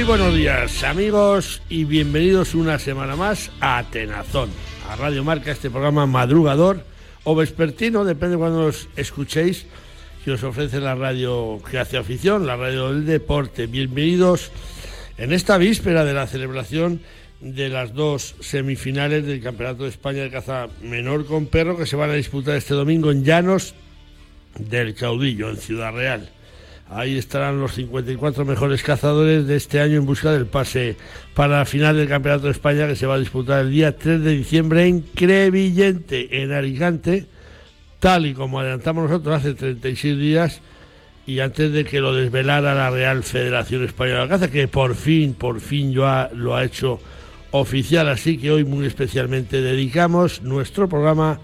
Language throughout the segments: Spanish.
Muy buenos días amigos y bienvenidos una semana más a Tenazón, a Radio Marca, este programa madrugador o vespertino, depende de cuando os escuchéis, que os ofrece la radio que hace afición, la radio del deporte. Bienvenidos en esta víspera de la celebración de las dos semifinales del Campeonato de España de caza menor con perro que se van a disputar este domingo en Llanos del Caudillo, en Ciudad Real. Ahí estarán los 54 mejores cazadores de este año en busca del pase para la final del Campeonato de España que se va a disputar el día 3 de diciembre en Crevillente, en Alicante, tal y como adelantamos nosotros hace 36 días y antes de que lo desvelara la Real Federación Española de Caza, que por fin, por fin ya lo ha hecho oficial. Así que hoy muy especialmente dedicamos nuestro programa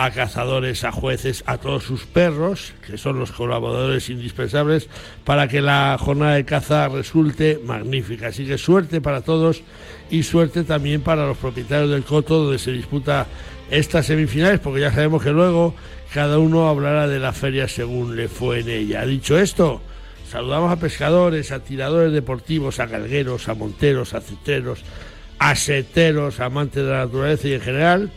a cazadores, a jueces, a todos sus perros, que son los colaboradores indispensables para que la jornada de caza resulte magnífica. Así que suerte para todos y suerte también para los propietarios del coto donde se disputa estas semifinales, porque ya sabemos que luego cada uno hablará de la feria según le fue en ella. Dicho esto, saludamos a pescadores, a tiradores deportivos, a galgueros, a monteros, a citreros, a seteros, amantes de la naturaleza y en general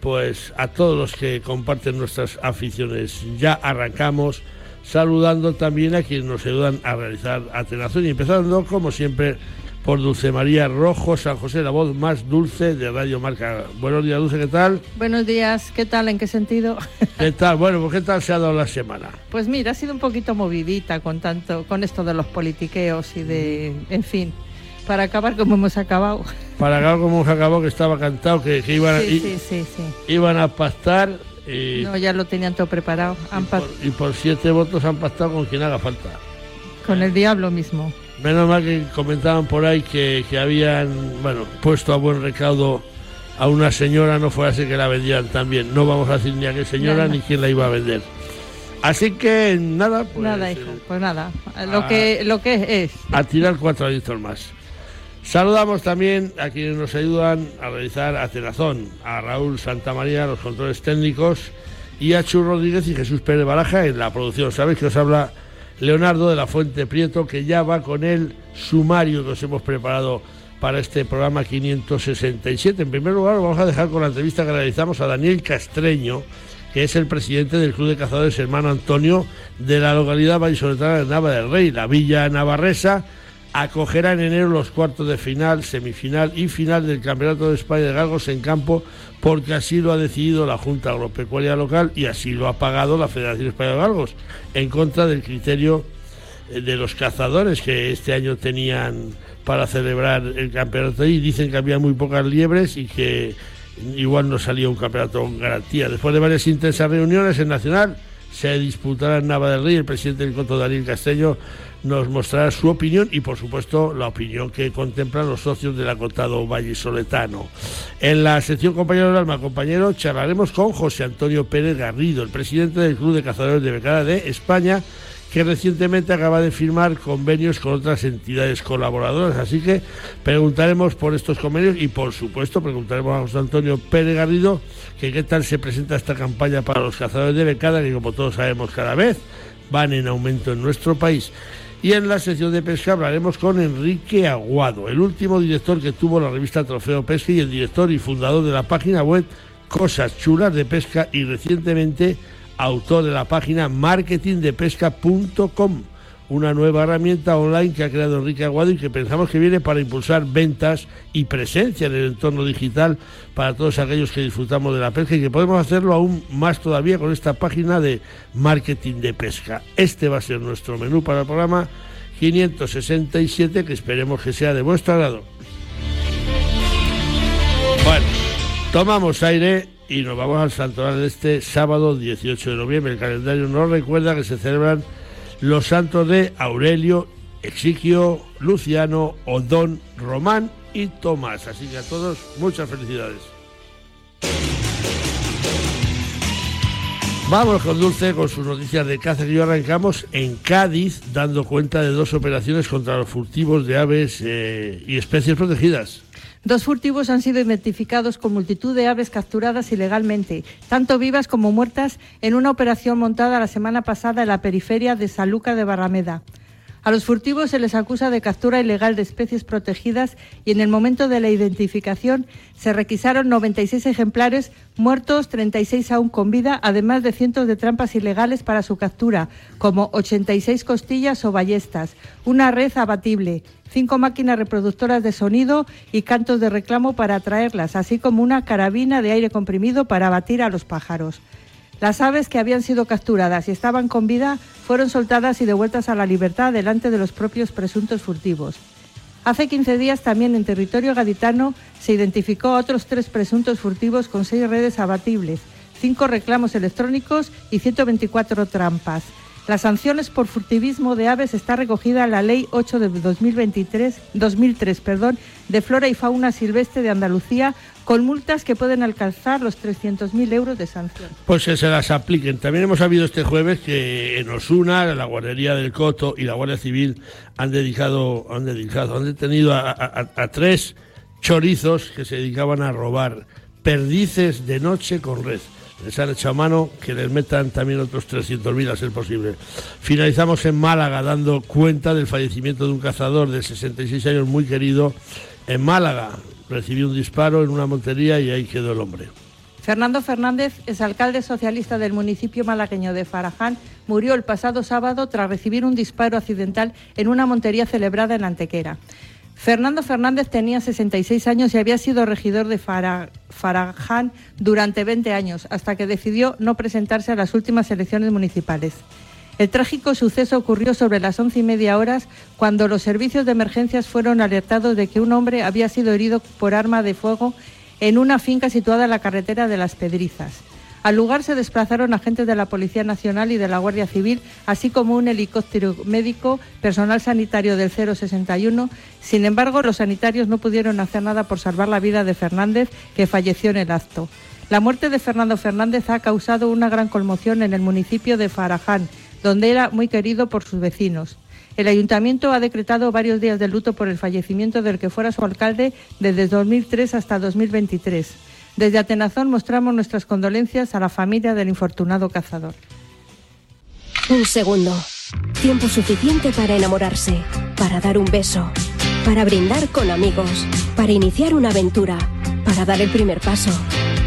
pues a todos los que comparten nuestras aficiones. Ya arrancamos saludando también a quienes nos ayudan a realizar Atenazón y empezando como siempre por Dulce María Rojo San José, la voz más dulce de Radio Marca. Buenos días, Dulce, ¿qué tal? Buenos días, ¿qué tal? ¿En qué sentido? ¿Qué tal? Bueno, pues ¿qué tal se ha dado la semana? Pues mira, ha sido un poquito movidita con tanto, con esto de los politiqueos y de, en fin, para acabar como hemos acabado. Para acabar como hemos acabado, que estaba cantado, que, iban, a, sí, sí, sí, iban a pactar. Y, no, ya lo tenían todo preparado. y, por, siete votos han pactado con quien haga falta. Con el diablo mismo. Menos mal que comentaban por ahí que, que habían, bueno, puesto a buen recaudo a una señora, no fuera así que la vendían también. No vamos a decir ni a qué señora ni quién la iba a vender. Así que nada, pues. Nada, hijo, pues nada. Lo, que, lo que es. A tirar cuatro añitos más. Saludamos también a quienes nos ayudan a realizar Atenazón, a Raúl Santamaría, los controles técnicos, y a Chu Rodríguez y Jesús Pérez Baraja en la producción. Sabéis que os habla Leonardo de la Fuente Prieto, que ya va con el sumario que os hemos preparado para este programa 567. En primer lugar, vamos a dejar con la entrevista que realizamos a Daniel Castreño, que es el presidente del Club de Cazadores Hermano Antonio de la localidad vallisoletana de Nava del Rey, la Villa Navarresa acogerá en enero los cuartos de final, semifinal y final del Campeonato de España de Galgos en campo, porque así lo ha decidido la Junta Agropecuaria Local y así lo ha pagado la Federación Española de Galgos, en contra del criterio eh, de los cazadores que este año tenían para celebrar el campeonato y dicen que había muy pocas liebres y que igual no salía un campeonato con garantía. Después de varias intensas reuniones en Nacional, se disputará en Nava del Rey. El presidente del Coto, Daniel Castello, nos mostrará su opinión y, por supuesto, la opinión que contemplan los socios del acotado Valle Soletano. En la sección Compañero del Alma, compañero, charlaremos con José Antonio Pérez Garrido, el presidente del Club de Cazadores de Becada de España, que recientemente acaba de firmar convenios con otras entidades colaboradoras. Así que preguntaremos por estos convenios y, por supuesto, preguntaremos a José Antonio Pérez Garrido que qué tal se presenta esta campaña para los cazadores de becada, que como todos sabemos cada vez van en aumento en nuestro país. Y en la sección de pesca hablaremos con Enrique Aguado, el último director que tuvo la revista Trofeo Pesca y el director y fundador de la página web Cosas Chulas de Pesca y recientemente autor de la página marketingdepesca.com, una nueva herramienta online que ha creado Enrique Aguado y que pensamos que viene para impulsar ventas y presencia en el entorno digital para todos aquellos que disfrutamos de la pesca y que podemos hacerlo aún más todavía con esta página de marketing de pesca. Este va a ser nuestro menú para el programa 567 que esperemos que sea de vuestro agrado. Bueno, tomamos aire y nos vamos al santoral este sábado 18 de noviembre. El calendario nos recuerda que se celebran los santos de Aurelio, Exigio, Luciano, Odón, Román y Tomás. Así que a todos muchas felicidades. Vamos con Dulce con sus noticias de que hoy arrancamos en Cádiz, dando cuenta de dos operaciones contra los furtivos de aves eh, y especies protegidas. Dos furtivos han sido identificados con multitud de aves capturadas ilegalmente, tanto vivas como muertas, en una operación montada la semana pasada en la periferia de Saluca de Barrameda. A los furtivos se les acusa de captura ilegal de especies protegidas y en el momento de la identificación se requisaron 96 ejemplares muertos, 36 aún con vida, además de cientos de trampas ilegales para su captura, como 86 costillas o ballestas, una red abatible, cinco máquinas reproductoras de sonido y cantos de reclamo para atraerlas, así como una carabina de aire comprimido para abatir a los pájaros. Las aves que habían sido capturadas y estaban con vida fueron soltadas y devueltas a la libertad delante de los propios presuntos furtivos. Hace 15 días también en territorio gaditano se identificó a otros tres presuntos furtivos con seis redes abatibles, cinco reclamos electrónicos y 124 trampas. Las sanciones por furtivismo de aves está recogida en la Ley 8 de 2023, 2003 perdón, de Flora y Fauna Silvestre de Andalucía, con multas que pueden alcanzar los 300.000 euros de sanción. Pues que se las apliquen. También hemos sabido este jueves que en Osuna, la Guardería del Coto y la Guardia Civil han dedicado, han dedicado, han detenido a tres chorizos que se dedicaban a robar perdices de noche con red les han a mano que les metan también otros 300.000 a ser posible. Finalizamos en Málaga dando cuenta del fallecimiento de un cazador de 66 años muy querido en Málaga. Recibió un disparo en una montería y ahí quedó el hombre. Fernando Fernández, alcalde socialista del municipio malagueño de Faraján, murió el pasado sábado tras recibir un disparo accidental en una montería celebrada en Antequera. Fernando Fernández tenía 66 años y había sido regidor de Faraján durante 20 años, hasta que decidió no presentarse a las últimas elecciones municipales. El trágico suceso ocurrió sobre las once y media horas cuando los servicios de emergencias fueron alertados de que un hombre había sido herido por arma de fuego en una finca situada en la carretera de Las Pedrizas. Al lugar se desplazaron agentes de la Policía Nacional y de la Guardia Civil, así como un helicóptero médico, personal sanitario del 061. Sin embargo, los sanitarios no pudieron hacer nada por salvar la vida de Fernández, que falleció en el acto. La muerte de Fernando Fernández ha causado una gran conmoción en el municipio de Faraján, donde era muy querido por sus vecinos. El ayuntamiento ha decretado varios días de luto por el fallecimiento del que fuera su alcalde desde 2003 hasta 2023. Desde Atenazón mostramos nuestras condolencias a la familia del infortunado cazador. Un segundo. Tiempo suficiente para enamorarse, para dar un beso, para brindar con amigos, para iniciar una aventura, para dar el primer paso,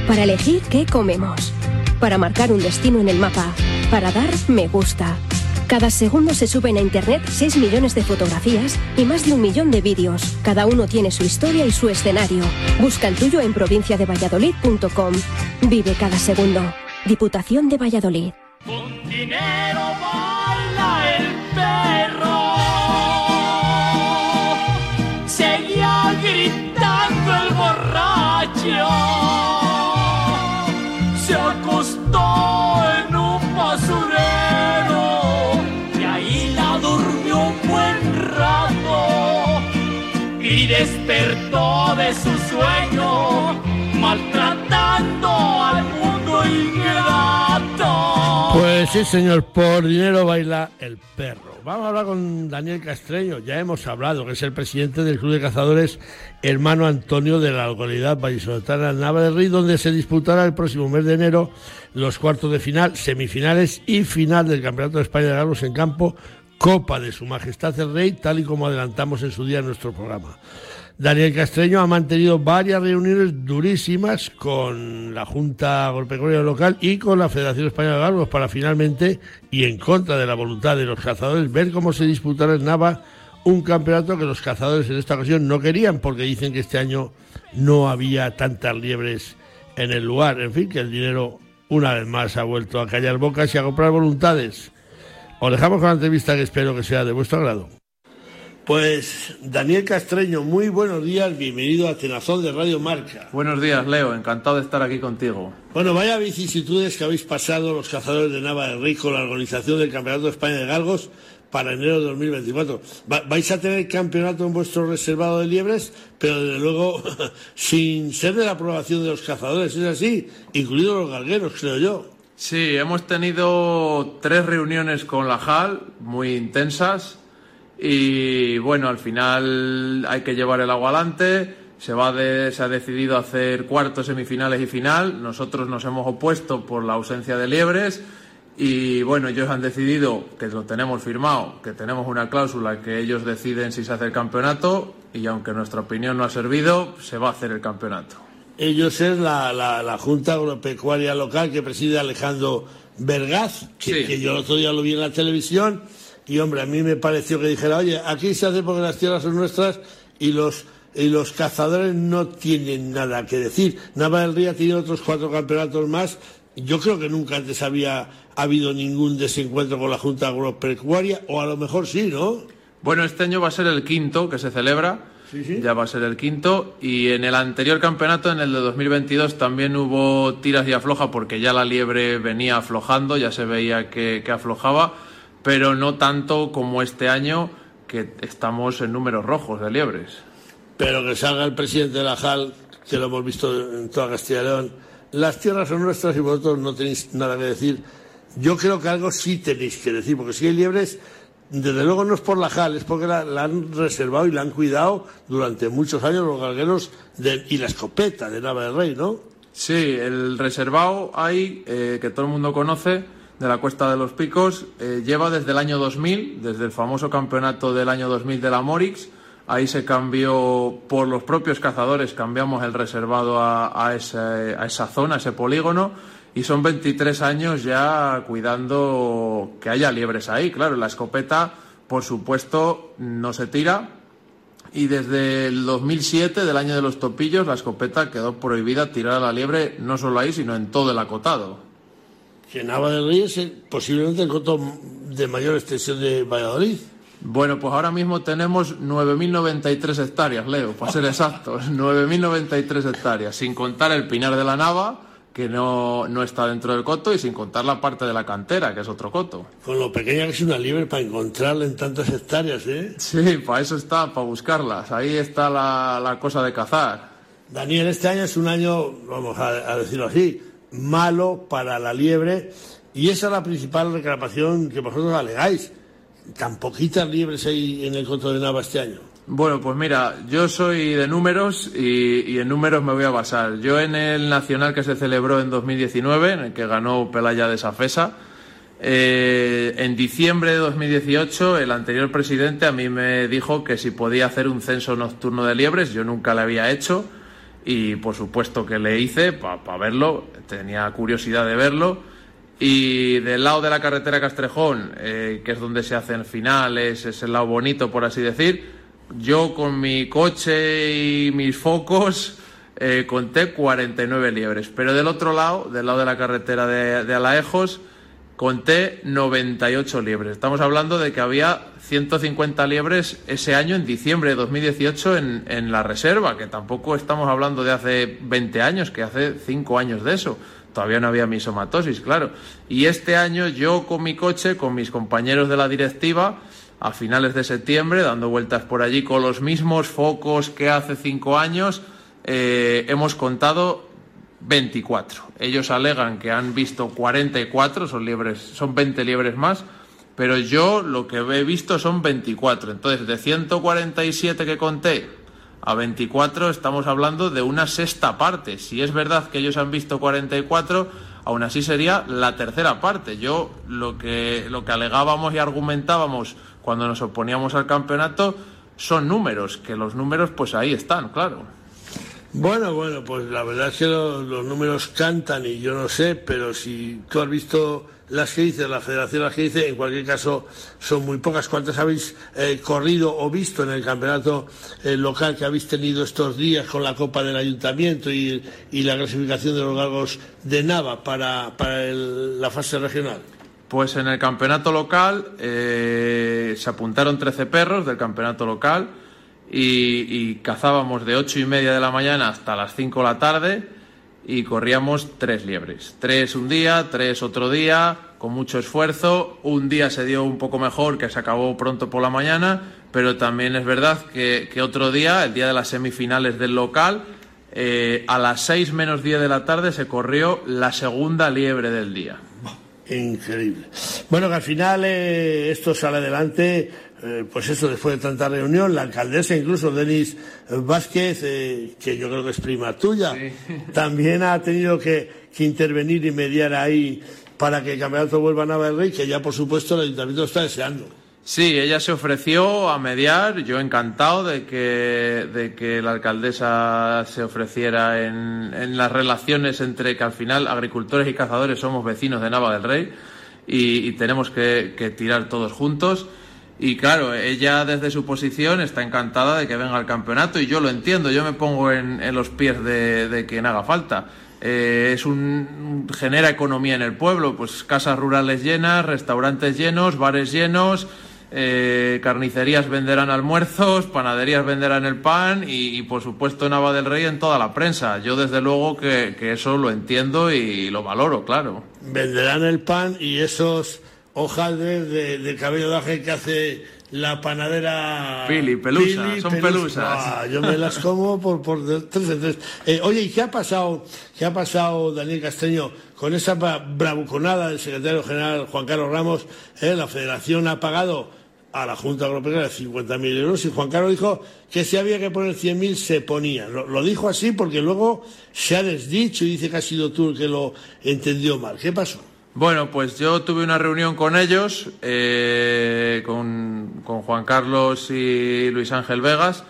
para elegir qué comemos, para marcar un destino en el mapa, para dar me gusta cada segundo se suben a Internet 6 millones de fotografías y más de un millón de vídeos. Cada uno tiene su historia y su escenario. Busca el tuyo en provinciadevalladolid.com. Vive cada segundo. Diputación de Valladolid. Maltratando al mundo ingrato. Pues sí, señor, por dinero baila el perro. Vamos a hablar con Daniel Castreño, ya hemos hablado, que es el presidente del Club de Cazadores Hermano Antonio de la localidad vallisoletana Nava del donde se disputará el próximo mes de enero los cuartos de final, semifinales y final del Campeonato de España de Galos en campo Copa de Su Majestad el Rey, tal y como adelantamos en su día en nuestro programa. Daniel Castreño ha mantenido varias reuniones durísimas con la Junta Agropecuaria Local y con la Federación Española de Galgos para finalmente, y en contra de la voluntad de los cazadores, ver cómo se disputará en Nava un campeonato que los cazadores en esta ocasión no querían porque dicen que este año no había tantas liebres en el lugar. En fin, que el dinero una vez más ha vuelto a callar bocas y a comprar voluntades. Os dejamos con la entrevista que espero que sea de vuestro agrado. Pues Daniel Castreño, muy buenos días, bienvenido a Tenazón de Radio Marca. Buenos días, Leo, encantado de estar aquí contigo. Bueno, vaya vicisitudes que habéis pasado los cazadores de Nava del Rey con la organización del Campeonato de España de Galgos para enero de 2024. vais a tener campeonato en vuestro reservado de liebres, pero desde luego sin ser de la aprobación de los cazadores, es así, incluidos los galgueros, creo yo. Sí, hemos tenido tres reuniones con la JAL muy intensas y bueno, al final hay que llevar el agua adelante. Se, va se ha decidido hacer cuartos, semifinales y final. Nosotros nos hemos opuesto por la ausencia de liebres Y bueno, ellos han decidido, que lo tenemos firmado, que tenemos una cláusula que ellos deciden si se hace el campeonato y aunque nuestra opinión no ha servido, se va a hacer el campeonato. Ellos es la, la, Junta Agropecuaria Local que preside Alejandro Vergaz, que, que yo el otro día lo vi en la televisión y hombre, a mí me pareció que dijera, oye, aquí se hace porque las tierras son nuestras y los y los cazadores no tienen nada que decir. Nava del Río tiene otros cuatro campeonatos más. Yo creo que nunca antes había habido ningún desencuentro con la Junta Agropecuaria, o a lo mejor sí, ¿no? Bueno, este año va a ser el quinto que se celebra. Sí, sí. Ya va a ser el quinto. Y en el anterior campeonato, en el de 2022, también hubo tiras y afloja porque ya la liebre venía aflojando, ya se veía que, que aflojaba, pero no tanto como este año que estamos en números rojos de liebres pero que salga el presidente de la JAL, que lo hemos visto en toda Castilla y León, las tierras son nuestras y vosotros no tenéis nada que decir. Yo creo que algo sí tenéis que decir, porque si hay liebres, desde luego no es por la JAL, es porque la, han reservado y la han cuidado durante muchos años los galgueros y la escopeta de Nava del Rey, ¿no? Sí, el reservado hay, eh, que todo el mundo conoce, de la Cuesta de los Picos, eh, lleva desde el año 2000, desde el famoso campeonato del año 2000 de la Morix, Ahí se cambió por los propios cazadores, cambiamos el reservado a, esa zona, a ese polígono, y son 23 años ya cuidando que haya liebres ahí. Claro, la escopeta, por supuesto, no se tira. Y desde el 2007, del año de los topillos, la escopeta quedó prohibida tirar a la liebre no solo ahí, sino en todo el acotado. Que Nava del Río es posiblemente el coto de mayor extensión de Valladolid. Bueno, pues ahora mismo tenemos 9.093 hectáreas, Leo, para ser exactos. 9.093 hectáreas, sin contar el Pinar de la Nava, que no, no, está dentro del coto, y sin contar la parte de la cantera, que es otro coto. Con lo pequeña que es una liebre para encontrarla en tantas hectáreas, ¿eh? Sí, para eso está, para buscarlas. Ahí está la, cosa de cazar. Daniel, este año es un año, vamos a decirlo así, malo para la liebre, y esa es la principal reclamación que vosotros alegáis tan poquitas liebres hay en el Coto de Nava este año? Bueno, pues mira, yo soy de números y, en números me voy a basar. Yo en el nacional que se celebró en 2019, en el que ganó Pelaya de Safesa, eh, en diciembre de 2018 el anterior presidente a mí me dijo que si podía hacer un censo nocturno de liebres, yo nunca le había hecho y por supuesto que le hice para verlo, tenía curiosidad de verlo y del lado de la carretera Castrejón, eh, que es donde se hacen finales, es el lado bonito, por así decir, yo con mi coche y mis focos eh, conté 49 liebres. Pero del otro lado, del lado de la carretera de, de Alaejos, conté 98 liebres. Estamos hablando de que había 150 liebres ese año, en diciembre de 2018, en, en la reserva, que tampoco estamos hablando de hace 20 años, que hace 5 años de eso. Todavía no había misomatosis, claro. Y este año yo con mi coche, con mis compañeros de la directiva, a finales de septiembre, dando vueltas por allí con los mismos focos que hace cinco años, eh, hemos contado 24. Ellos alegan que han visto 44, son, liebres, son 20 liebres más, pero yo lo que he visto son 24. Entonces, de 147 que conté, a 24 estamos hablando de una sexta parte. Si es verdad que ellos han visto 44, aún así sería la tercera parte. Yo lo que, lo que alegábamos y argumentábamos cuando nos oponíamos al campeonato son números, que los números pues ahí están, claro. Bueno, bueno, pues la verdad es que los, números cantan y yo no sé, pero si tú has visto las que dice la federación, las que dice, en cualquier caso son muy pocas. ¿Cuántas habéis eh, corrido o visto en el campeonato eh, local que habéis tenido estos días con la Copa del Ayuntamiento y, la clasificación de los galgos de Nava para, la fase regional? Pues en el campeonato local eh, se apuntaron 13 perros del campeonato local y, cazábamos de ocho y media de la mañana hasta las 5 de la tarde y corríamos tres liebres. Tres un día, tres otro día, con mucho esfuerzo. Un día se dio un poco mejor, que se acabó pronto por la mañana, pero también es verdad que, otro día, el día de las semifinales del local, eh, a las seis menos diez de la tarde se corrió la segunda liebre del día. Increíble. Bueno, que al final eh, esto sale adelante eh, pues eso, después de tanta reunión, la alcaldesa, incluso Denis Vázquez, eh, que yo creo que es prima tuya, también ha tenido que, intervenir y mediar ahí para que el campeonato vuelva a Nava del Rey, que ya por supuesto el ayuntamiento está deseando. Sí, ella se ofreció a mediar, yo encantado de que, de que la alcaldesa se ofreciera en, en las relaciones entre que al final agricultores y cazadores somos vecinos de Nava del Rey y, y tenemos que, que tirar todos juntos. Y claro, ella desde su posición está encantada de que venga al campeonato y yo lo entiendo, yo me pongo en, en los pies de, de quien haga falta. Eh, es un genera economía en el pueblo, pues casas rurales llenas, restaurantes llenos, bares llenos, eh, carnicerías venderán almuerzos, panaderías venderán el pan y, por supuesto Nava del Rey en toda la prensa. Yo desde luego que, que eso lo entiendo y lo valoro, claro. Venderán el pan y esos hojaldres de, de cabello de ángel que hace la panadera Pili, pelusa, son pelusas. Ah, yo me las como por, por de tres en tres. Eh, oye, ¿y qué ha pasado, qué ha pasado, Daniel Casteño, con esa bravuconada del secretario general Juan Carlos Ramos? Eh, la federación ha pagado a la Junta Agropecuaria 50.000 euros y Juan Carlos dijo que si había que poner 100.000 se ponía. Lo, lo, dijo así porque luego se ha desdicho y dice que ha sido tú el que lo entendió mal. ¿Qué pasó? Bueno, pues yo tuve una reunión con ellos, eh, con, con, Juan Carlos y Luis Ángel Vegas,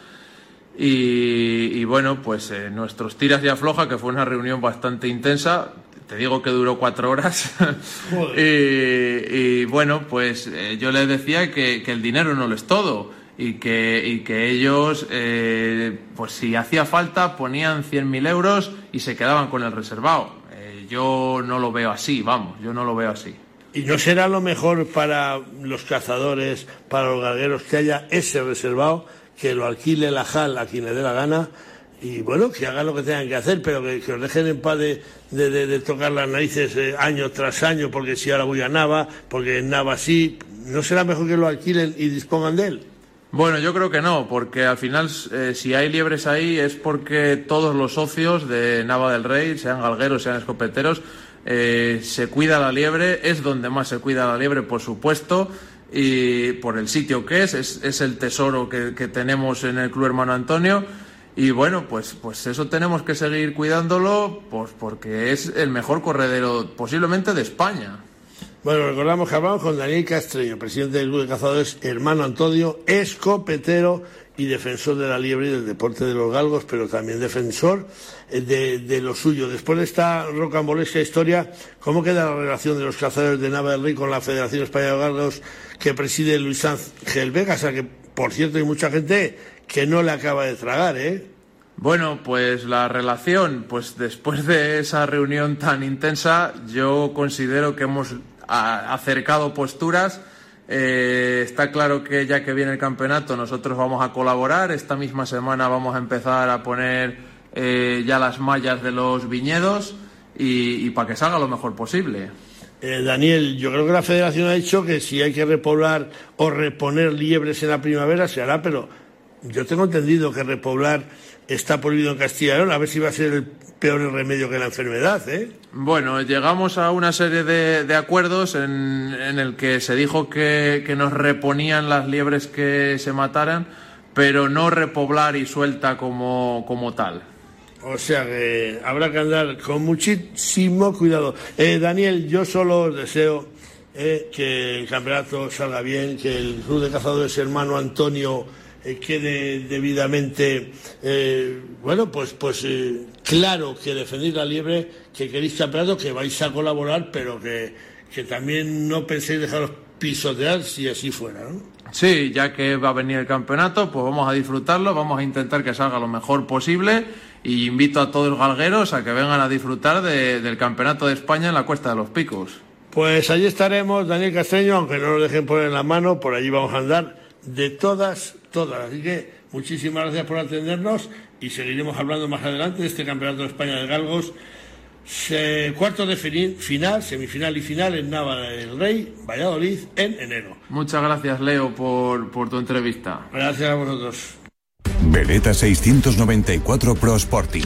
y, y bueno, pues eh, nuestros tiras y afloja, que fue una reunión bastante intensa, te digo que duró cuatro horas, y, y, bueno, pues eh, yo les decía que, que, el dinero no lo es todo. Y que, y que ellos, eh, pues si hacía falta, ponían 100.000 euros y se quedaban con el reservado yo no lo veo así, vamos, yo no lo veo así. ¿Y no será lo mejor para los cazadores, para los galgueros, que haya ese reservado, que lo alquile la JAL a quien le dé la gana y bueno, que hagan lo que tengan que hacer, pero que, que os dejen en paz de, de, tocar las narices eh, año tras año, porque si ahora voy a Nava, porque en Nava sí, ¿no será mejor que lo alquilen y dispongan de él? Bueno, yo creo que no, porque al final eh, si hay liebres ahí es porque todos los socios de Nava del Rey, sean galgueros, sean escopeteros, eh, se cuida la liebre, es donde más se cuida la liebre, por supuesto, y por el sitio que es, es, el tesoro que, que, tenemos en el Club Hermano Antonio. Y bueno, pues, pues eso tenemos que seguir cuidándolo, pues porque es el mejor corredero posiblemente de España. Bueno, recordamos que hablamos con Daniel Castreño, presidente del Club de Cazadores, hermano Antonio, escopetero y defensor de la liebre y del deporte de los galgos, pero también defensor de, de lo suyo. Después de esta rocambolesca historia, ¿cómo queda la relación de los cazadores de Nava del Rey con la Federación Española de Galgos que preside Luis Ángel Vega? O sea que, por cierto, hay mucha gente que no le acaba de tragar, ¿eh? Bueno, pues la relación, pues después de esa reunión tan intensa, yo considero que hemos acercado posturas. Eh, está claro que ya que viene el campeonato nosotros vamos a colaborar. Esta misma semana vamos a empezar a poner eh, ya las mallas de los viñedos y, para que salga lo mejor posible. Eh, Daniel, yo creo que la federación ha dicho que si hay que repoblar o reponer liebres en la primavera se hará, pero yo tengo entendido que repoblar está prohibido en Castilla y León, a ver si va a ser el peor remedio que la enfermedad, ¿eh? Bueno, llegamos a una serie de, de acuerdos en, en, el que se dijo que, que, nos reponían las liebres que se mataran, pero no repoblar y suelta como, como tal. O sea que habrá que andar con muchísimo cuidado. Eh, Daniel, yo solo os deseo eh, que el campeonato salga bien, que el Club de Cazadores hermano Antonio eh, quede debidamente, eh, bueno, pues, pues eh, claro que defendéis la liebre, que queréis campeonato, que vais a colaborar, pero que, que también no penséis dejaros pisotear si así fuera, ¿no? Sí, ya que va a venir el campeonato, pues vamos a disfrutarlo, vamos a intentar que salga lo mejor posible y invito a todos los galgueros a que vengan a disfrutar de, del campeonato de España en la Cuesta de los Picos. Pues allí estaremos, Daniel Casteño, aunque no nos dejen poner en la mano, por allí vamos a andar de todas, todas. Así que muchísimas gracias por atendernos y seguiremos hablando más adelante de este Campeonato de España de Galgos. Se, cuarto de final, semifinal y final en Nava del Rey, Valladolid, en enero. Muchas gracias, Leo, por, por tu entrevista. Gracias a vosotros. Veleta 694 Pro Sporting.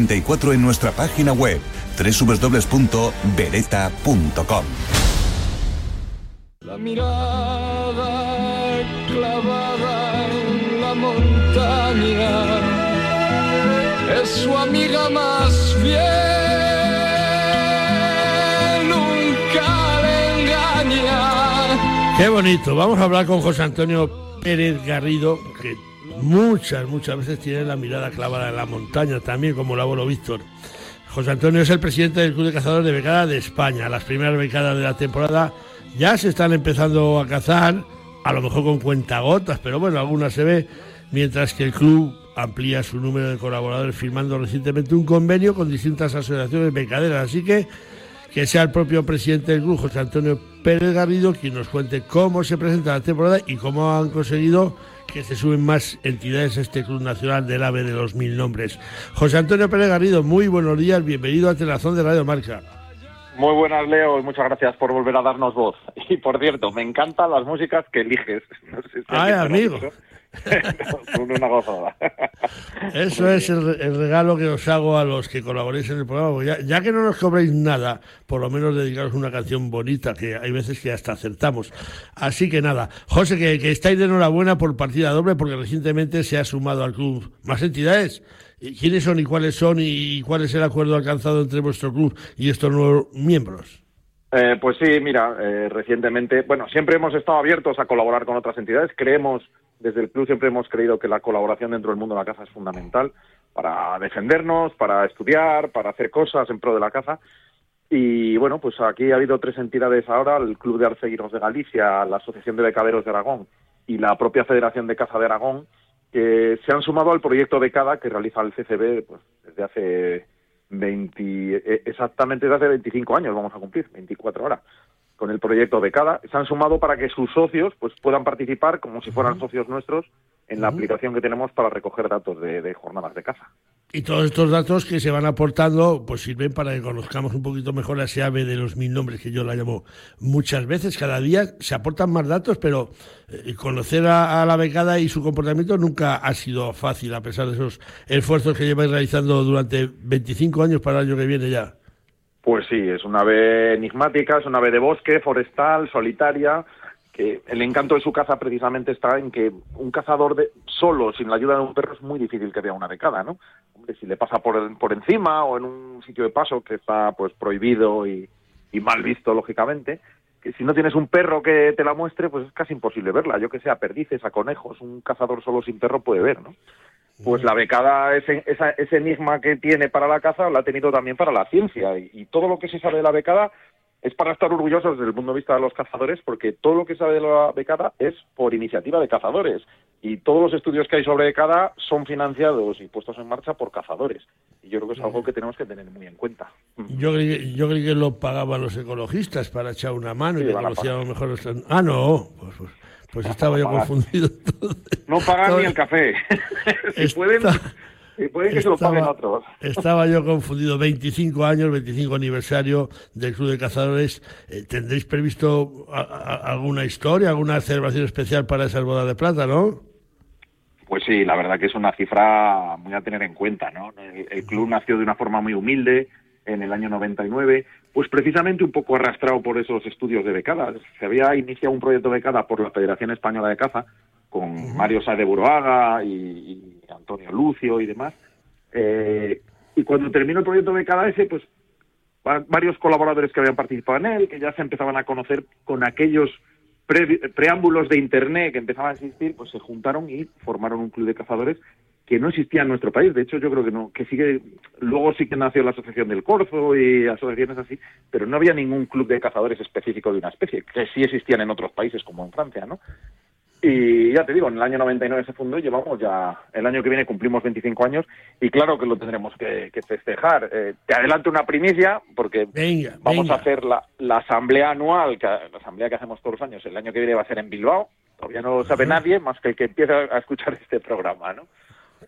en nuestra página web www.beretta.com. La mirada clavada en la montaña es su amiga más fiel, nunca le engaña. Qué bonito. Vamos a hablar con José Antonio Pérez Garrido, que muchas, muchas veces tiene la mirada clavada en la montaña, también como el abuelo Víctor. José Antonio es el presidente del Club de Cazadores de Becada de España. Las primeras becadas de la temporada ya se están empezando a cazar, a lo mejor con cuentagotas, pero bueno, algunas se ve, mientras que el club amplía su número de colaboradores firmando recientemente un convenio con distintas asociaciones becaderas. Así que que sea el propio presidente del club, José Antonio Pérez Garrido, quien nos cuente cómo se presenta la temporada y cómo han conseguido que se suben más entidades a este Club Nacional del AVE de los Mil Nombres. José Antonio Pérez Garrido, muy buenos días, bienvenido a Telazón de Radio Marca. Muy buenas, Leo, y muchas gracias por volver a darnos voz. Y por cierto, me encantan las músicas que eliges. No sé si Ay, amigo. eso. Son una gozada. Eso es el, el regalo que os hago a los que colaboréis en el programa. Ya, ya que no nos cobréis nada, por lo menos dedicaros una canción bonita, que hay veces que hasta acertamos. Así que nada, José, que, que estáis de enhorabuena por partida doble, porque recientemente se ha sumado al club más entidades. ¿Y ¿Quiénes son y cuáles son y cuál es el acuerdo alcanzado entre vuestro club y estos nuevos miembros? Eh, pues sí, mira, eh, recientemente, bueno, siempre hemos estado abiertos a colaborar con otras entidades. Creemos, desde el club siempre hemos creído que la colaboración dentro del mundo de la caza es fundamental para defendernos, para estudiar, para hacer cosas en pro de la caza. Y bueno, pues aquí ha habido tres entidades ahora, el Club de Arceguiros de Galicia, la Asociación de Becaderos de Aragón y la propia Federación de Caza de Aragón, que se han sumado al proyecto Becada que realiza el CCB pues, desde hace 20, eh, exactamente desde hace 25 años, vamos a cumplir, 24 ahora, con el proyecto Becada. Se han sumado para que sus socios pues puedan participar como si fueran socios nuestros en la aplicación que tenemos para recoger datos de, de jornadas de caza. Y todos estos datos que se van aportando, pues sirven para que conozcamos un poquito mejor a ese ave de los mil nombres que yo la llamo muchas veces. Cada día se aportan más datos, pero eh, conocer a, a la becada y su comportamiento nunca ha sido fácil, a pesar de esos esfuerzos que lleváis realizando durante 25 años para el año que viene ya. Pues sí, es una ave enigmática, es una ave de bosque, forestal, solitaria, que el encanto de su caza precisamente está en que un cazador de, solo, sin la ayuda de un perro, es muy difícil que vea una becada, ¿no? Hombre, si le pasa por, por encima o en un sitio de paso que está pues prohibido y, y mal visto, lógicamente, que si no tienes un perro que te la muestre, pues es casi imposible verla. Yo que sé, a perdices, a conejos, un cazador solo sin perro puede ver, ¿no? Pues la becada, ese, esa- ese enigma que tiene para la caza, la ha tenido también para la ciencia. Y, y todo lo que se sabe de la becada es para estar orgullosos desde el punto de vista de los cazadores, porque todo lo que sabe de la becada es por iniciativa de cazadores. Y todos los estudios que hay sobre becada son financiados y puestos en marcha por cazadores. Y yo creo que es algo que tenemos que tener muy en cuenta. Yo creí, que- yo creí que lo pagaban los ecologistas para echar una mano Sí, y lo mejor los... Ah, no, pues, pues, pues estaba yo confundido. No pagan ni el café. si Está- pueden, pueden que se lo paguen estaba- otros. Estaba yo confundido. 25 años, 25 aniversario del Club de Cazadores. Eh, ¿Tendréis previsto a- a- alguna historia, alguna celebración especial para esas bodas de plata, no? Pues sí, la verdad que es una cifra muy a tener en cuenta, ¿no? El, el club nació de una forma muy humilde en el año 99, pues precisamente un poco arrastrado por esos estudios de becada. Se había iniciado un proyecto de becada por la Federación Española de Caza con Mario Sá de Buroaga y, y Lucio y demás. Eh, y cuando terminó el proyecto de becada ese, pues va- varios colaboradores que habían participado en él, que ya se empezaban a conocer con aquellos pre- preámbulos de Internet que empezaban a existir, pues se juntaron y formaron un club de cazadores que no existía en nuestro país. De hecho, yo creo que no, que sigue, luego sí que nació la Asociación del Corzo y asociaciones así, pero no había ningún club de cazadores específico de una especie, que sí existían en otros países como en Francia, ¿no? Y, ya te digo, en el año 99 se fundó y llevamos ya, el año que viene cumplimos 25 años y claro que lo tendremos que, que festejar. Eh, te adelanto una primicia porque Venga, vamos venga. a hacer la, la asamblea anual, que, la asamblea que hacemos todos los años, el año que viene va a ser en Bilbao. Todavía no lo sabe nadie más que el que empieza a escuchar este programa, ¿no?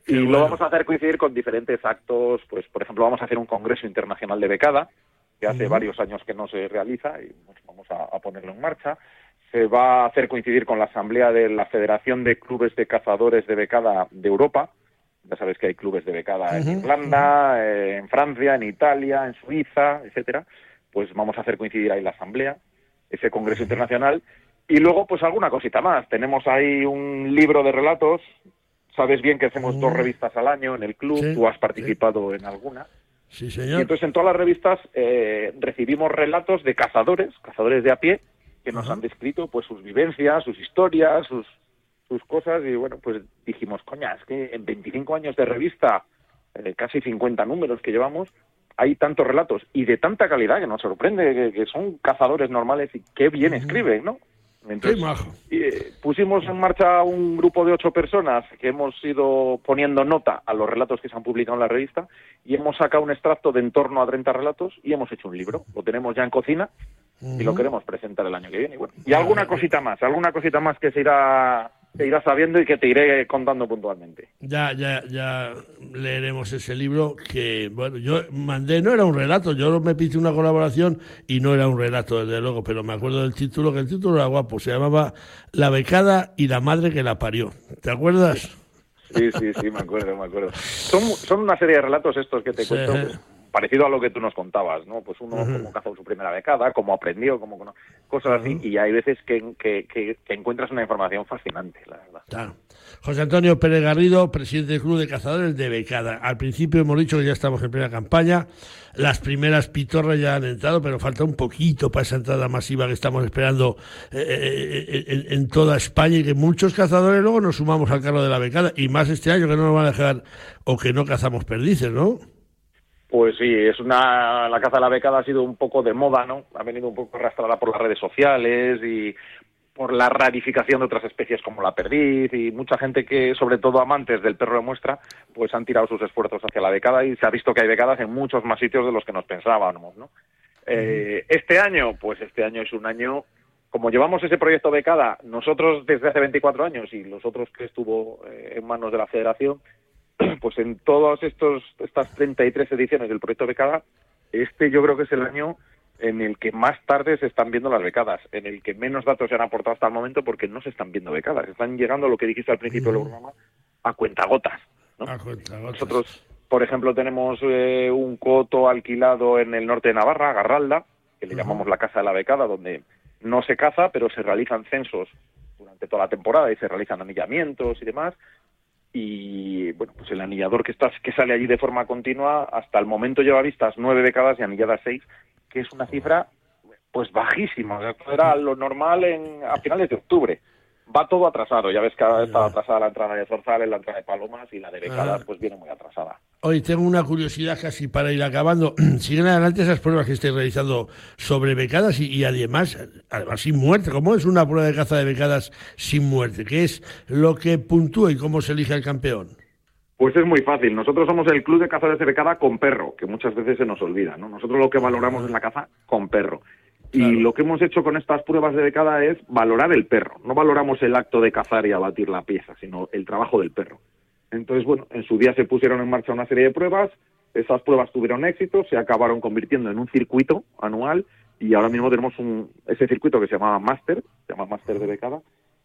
Qué y bueno. lo vamos a hacer coincidir con diferentes actos, pues por ejemplo vamos a hacer un congreso internacional de becada, que hace varios años que no se realiza y pues, vamos a, a ponerlo en marcha. Se va a hacer coincidir con la asamblea de la Federación de Clubes de Cazadores de Becada de Europa. Ya sabes que hay clubes de becada en Irlanda, eh, en Francia, en Italia, en Suiza, etcétera. Pues vamos a hacer coincidir ahí la asamblea, ese congreso internacional. Y luego, pues alguna cosita más. Tenemos ahí un libro de relatos. Sabes bien que hacemos dos revistas al año en el club. Sí, Tú has sí. participado en alguna. Sí, Y señor. entonces en todas las revistas eh, recibimos relatos de cazadores, cazadores de a pie, que nos han descrito pues sus vivencias, sus historias, sus, sus cosas y bueno, pues dijimos, coña, es que en 25 años de revista, eh, casi 50 números que llevamos, hay tantos relatos y de tanta calidad que nos sorprende, que, que son cazadores normales y qué bien escriben, ¿no? Qué majo. y, eh, pusimos en marcha un grupo de ocho personas que hemos ido poniendo nota a los relatos que se han publicado en la revista y hemos sacado un extracto de en torno a 30 relatos y hemos hecho un libro. Lo tenemos ya en cocina y lo queremos presentar el año que viene. Y, bueno, y alguna cosita más, alguna cosita más que se irá, se irá sabiendo y que te iré contando puntualmente. Ya, ya, ya leeremos ese libro que, bueno, yo mandé, no era un relato, yo me puse una colaboración y no era un relato, desde luego, pero me acuerdo del título, que el título era guapo, se llamaba La becada y la madre que la parió. ¿Te acuerdas? Sí, sí, sí, me acuerdo, me acuerdo. Son, son una serie de relatos estos que te Sí. cuento, pues, parecido a lo que tú nos contabas, ¿no? Pues uno cómo cazó su primera becada, cómo aprendió, cono- cosas así, y hay veces que, que, que- que encuentras una información fascinante, la verdad. Claro. José Antonio Pérez Garrido, presidente del Club de Cazadores de Becada. Al principio hemos dicho que ya estamos en plena campaña. Las primeras pitorras ya han entrado, pero falta un poquito para esa entrada masiva que estamos esperando eh, eh, en, en toda España y que muchos cazadores luego nos sumamos al carro de la becada. Y más este año que no nos van a dejar o que no cazamos perdices, ¿no? Pues sí, es una la caza de la becada ha sido un poco de moda, ¿no? Ha venido un poco arrastrada por las redes sociales y por la rarificación de otras especies como la perdiz y mucha gente que, sobre todo amantes del perro de muestra, pues han tirado sus esfuerzos hacia la becada y se ha visto que hay becadas en muchos más sitios de los que nos pensábamos, ¿no? Eh, este año, pues este año es un año, como llevamos ese proyecto becada nosotros desde hace 24 años y los otros que estuvo eh, en manos de la Federación, pues en todas estos, estas 33 ediciones del proyecto becada, este yo creo que es el año en el que más tarde se están viendo las becadas, en el que menos datos se han aportado hasta el momento porque no se están viendo becadas, están llegando, lo que dijiste al principio del programa, a cuentagotas. ¿no? A cuenta gotas. Nosotros, por ejemplo, tenemos eh, un coto alquilado en el norte de Navarra, Garralda, que le llamamos la Casa de la Becada, donde no se caza, pero se realizan censos durante toda la temporada y se realizan anillamientos y demás. Y bueno, pues el anillador que está, que sale allí de forma continua, hasta el momento lleva vistas nueve becadas y anilladas seis, que es una cifra pues bajísima. O sea, era lo normal en, a finales de octubre. Va todo atrasado. Ya ves que ahora está atrasada la entrada de zorzales, la entrada de palomas y la de becadas Ah. pues viene muy atrasada. Hoy tengo una curiosidad casi para ir acabando. Siguen adelante esas pruebas que estáis realizando sobre becadas y, y además, además sin muerte. ¿Cómo es una prueba de caza de becadas sin muerte? ¿Qué es lo que puntúa y cómo se elige el campeón? Pues es muy fácil. Nosotros somos el club de cazadores de becada con perro, que muchas veces se nos olvida, ¿no? Nosotros lo que valoramos es la caza con perro. Y lo que hemos hecho con estas pruebas de becada es valorar el perro. No valoramos el acto de cazar y abatir la pieza, sino el trabajo del perro. Entonces, bueno, en su día se pusieron en marcha una serie de pruebas, esas pruebas tuvieron éxito, se acabaron convirtiendo en un circuito anual y ahora mismo tenemos un, ese circuito que se llama Master, se llama Master de becada,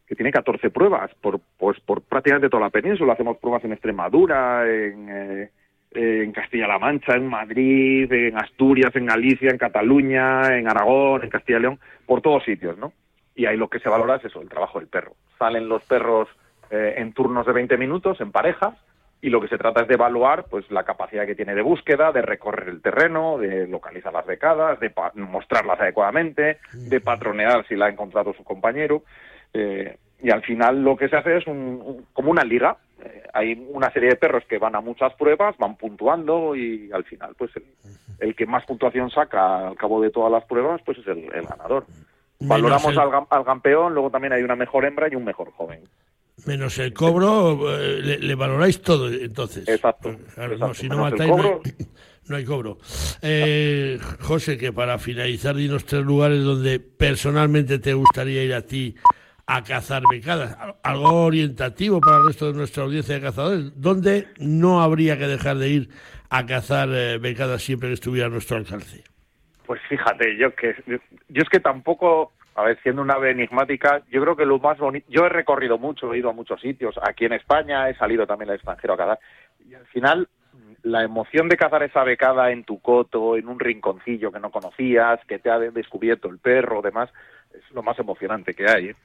que tiene 14 pruebas por, pues, por prácticamente toda la península. Hacemos pruebas en Extremadura, en, eh, en Castilla-La Mancha, en Madrid, en Asturias, en Galicia, en Cataluña, en Aragón, en Castilla y León, por todos sitios, ¿no? Y ahí lo que se valora es eso, el trabajo del perro. Salen los perros eh, en turnos de 20 minutos, en parejas, y lo que se trata es de evaluar pues la capacidad que tiene de búsqueda, de recorrer el terreno, de localizar las becadas, de pa- mostrarlas adecuadamente, de patronear si la ha encontrado su compañero. eh, y al final lo que se hace es un- un- como una liga. Eh, hay una serie de perros que van a muchas pruebas, van puntuando y al final pues el, el que más puntuación saca al cabo de todas las pruebas pues es el, el ganador. Valoramos el- al, campeón, luego también hay una mejor hembra y un mejor joven. Menos el cobro, eh, le, le valoráis todo, entonces. Exacto. Claro, no, si no matáis, no hay, no hay cobro. Eh, José, que para finalizar, dinos tres lugares donde personalmente te gustaría ir a ti a cazar becadas. Al- Algo orientativo para el resto de nuestra audiencia de cazadores. ¿Dónde no habría que dejar de ir a cazar eh, becadas siempre que estuviera a nuestro alcance? Pues fíjate, yo que yo es que tampoco, a ver, siendo una ave enigmática, yo creo que lo más bonito, yo he recorrido mucho, he ido a muchos sitios, aquí en España, he salido también al extranjero a cazar, y al final la emoción de cazar esa becada en tu coto, en un rinconcillo que no conocías, que te ha descubierto el perro, demás, es lo más emocionante que hay. ¿eh?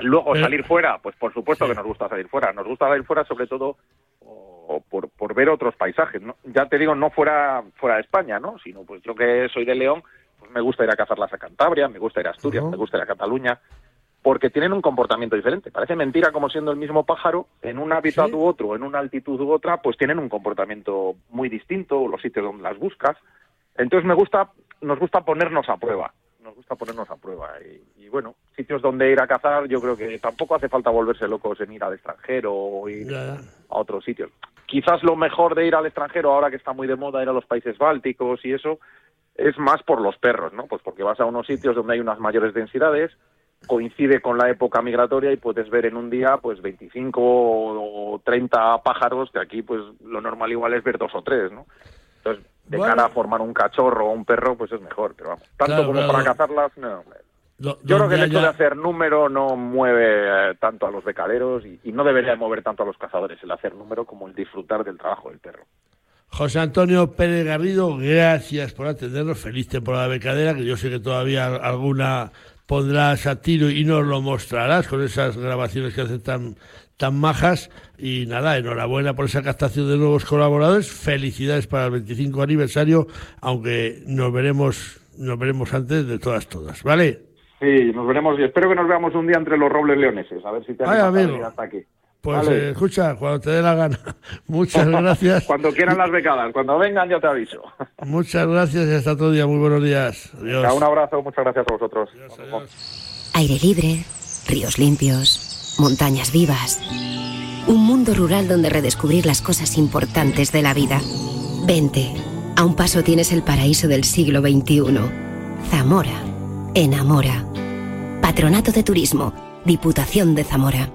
Luego Pero- salir fuera, pues por supuesto Sí. que nos gusta salir fuera, nos gusta salir fuera sobre todo o por, por ver otros paisajes. ¿no? Ya te digo, no fuera fuera de España, ¿no? sino pues yo que soy de León, pues me gusta ir a cazarlas a Cantabria, me gusta ir a Asturias, me gusta ir a Cataluña, porque tienen un comportamiento diferente. Parece mentira como siendo el mismo pájaro, en un hábitat Sí. u otro, en una altitud u otra, pues tienen un comportamiento muy distinto, los sitios donde las buscas. Entonces me gusta, nos gusta ponernos a prueba, nos gusta ponernos a prueba. Y, y bueno, sitios donde ir a cazar, yo creo que tampoco hace falta volverse locos en ir al extranjero o ir a otros sitios. Quizás lo mejor de ir al extranjero, ahora que está muy de moda ir a los países bálticos y eso, es más por los perros, ¿no? Pues porque vas a unos sitios donde hay unas mayores densidades, coincide con la época migratoria y puedes ver en un día pues 25 o 30 pájaros, que aquí pues lo normal igual es ver dos o tres, ¿no? Entonces, de Bueno. cara a formar un cachorro o un perro, pues es mejor, pero vamos, tanto Claro, como claro. para cazarlas, no. Yo creo que el hecho de hacer número no mueve eh, tanto a los becaderos y, y no debería mover tanto a los cazadores el hacer número como el disfrutar del trabajo del perro. José Antonio Pérez Garrido, gracias por atendernos. Feliz temporada becadera, que yo sé que todavía alguna pondrás a tiro y nos lo mostrarás con esas grabaciones que hacen tan, tan majas. Y nada, enhorabuena por esa captación de nuevos colaboradores. Felicidades para el 25 aniversario, aunque nos veremos, nos veremos antes de todas, todas. ¿Vale? Sí, nos veremos y espero que nos veamos un día entre los robles leoneses, a ver si te Ay, hasta aquí. Pues Vale. eh, escucha, cuando te dé la gana. Muchas gracias. Cuando quieran las becadas, cuando vengan ya te aviso. Muchas gracias y hasta otro día. Muy buenos días. Adiós. Un abrazo, muchas gracias a vosotros. Adiós, adiós. Aire libre, ríos limpios, montañas vivas. Un mundo rural donde redescubrir las cosas importantes de la vida. Vente. A un paso tienes el paraíso del siglo XXI. Zamora. Enamora. Patronato de Turismo. Diputación de Zamora.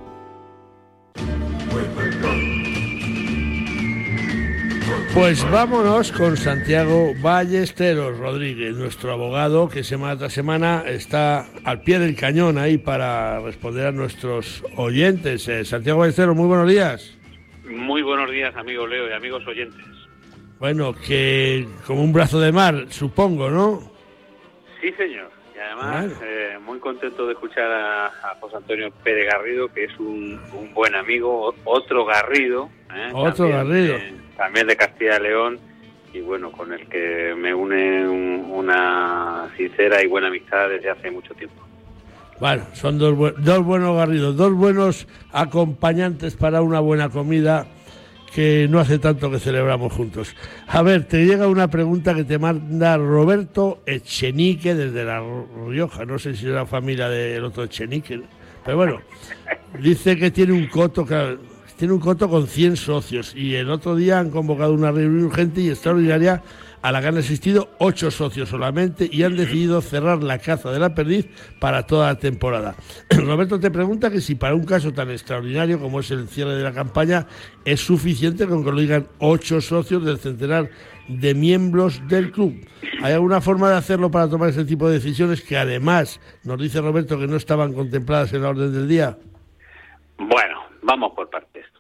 Pues vámonos con Santiago Ballesteros Rodríguez, nuestro abogado que semana tras semana está al pie del cañón ahí para responder a nuestros oyentes. Eh, Santiago Ballesteros, muy buenos días. Muy buenos días, amigo Leo y amigos oyentes. Bueno, que como un brazo de mar, supongo, ¿no? Sí, señor. Y además, eh, muy contento de escuchar a, a José Antonio Pérez Garrido, que es un, un buen amigo, otro Garrido. ¿eh? Otro Garrido. eh, también de Castilla y León, y bueno, con el que me une un- una sincera y buena amistad desde hace mucho tiempo. Bueno, son dos, dos buenos garridos, dos buenos acompañantes para una buena comida que no hace tanto que celebramos juntos. A ver, te llega una pregunta que te manda Roberto Echenique desde La Rioja. No sé si es la familia del otro Echenique, pero bueno, dice que tiene un coto, claro, tiene un coto con 100 socios y el otro día han convocado una reunión urgente y extraordinaria a la que han asistido ocho socios solamente y han decidido cerrar la caza de la perdiz para toda la temporada. Roberto te pregunta que si para un caso tan extraordinario como es el cierre de la campaña es suficiente con que lo digan ocho socios del centenar de miembros del club. ¿Hay alguna forma de hacerlo para tomar ese tipo de decisiones que además nos dice Roberto que no estaban contempladas en la orden del día? Bueno, vamos por partes.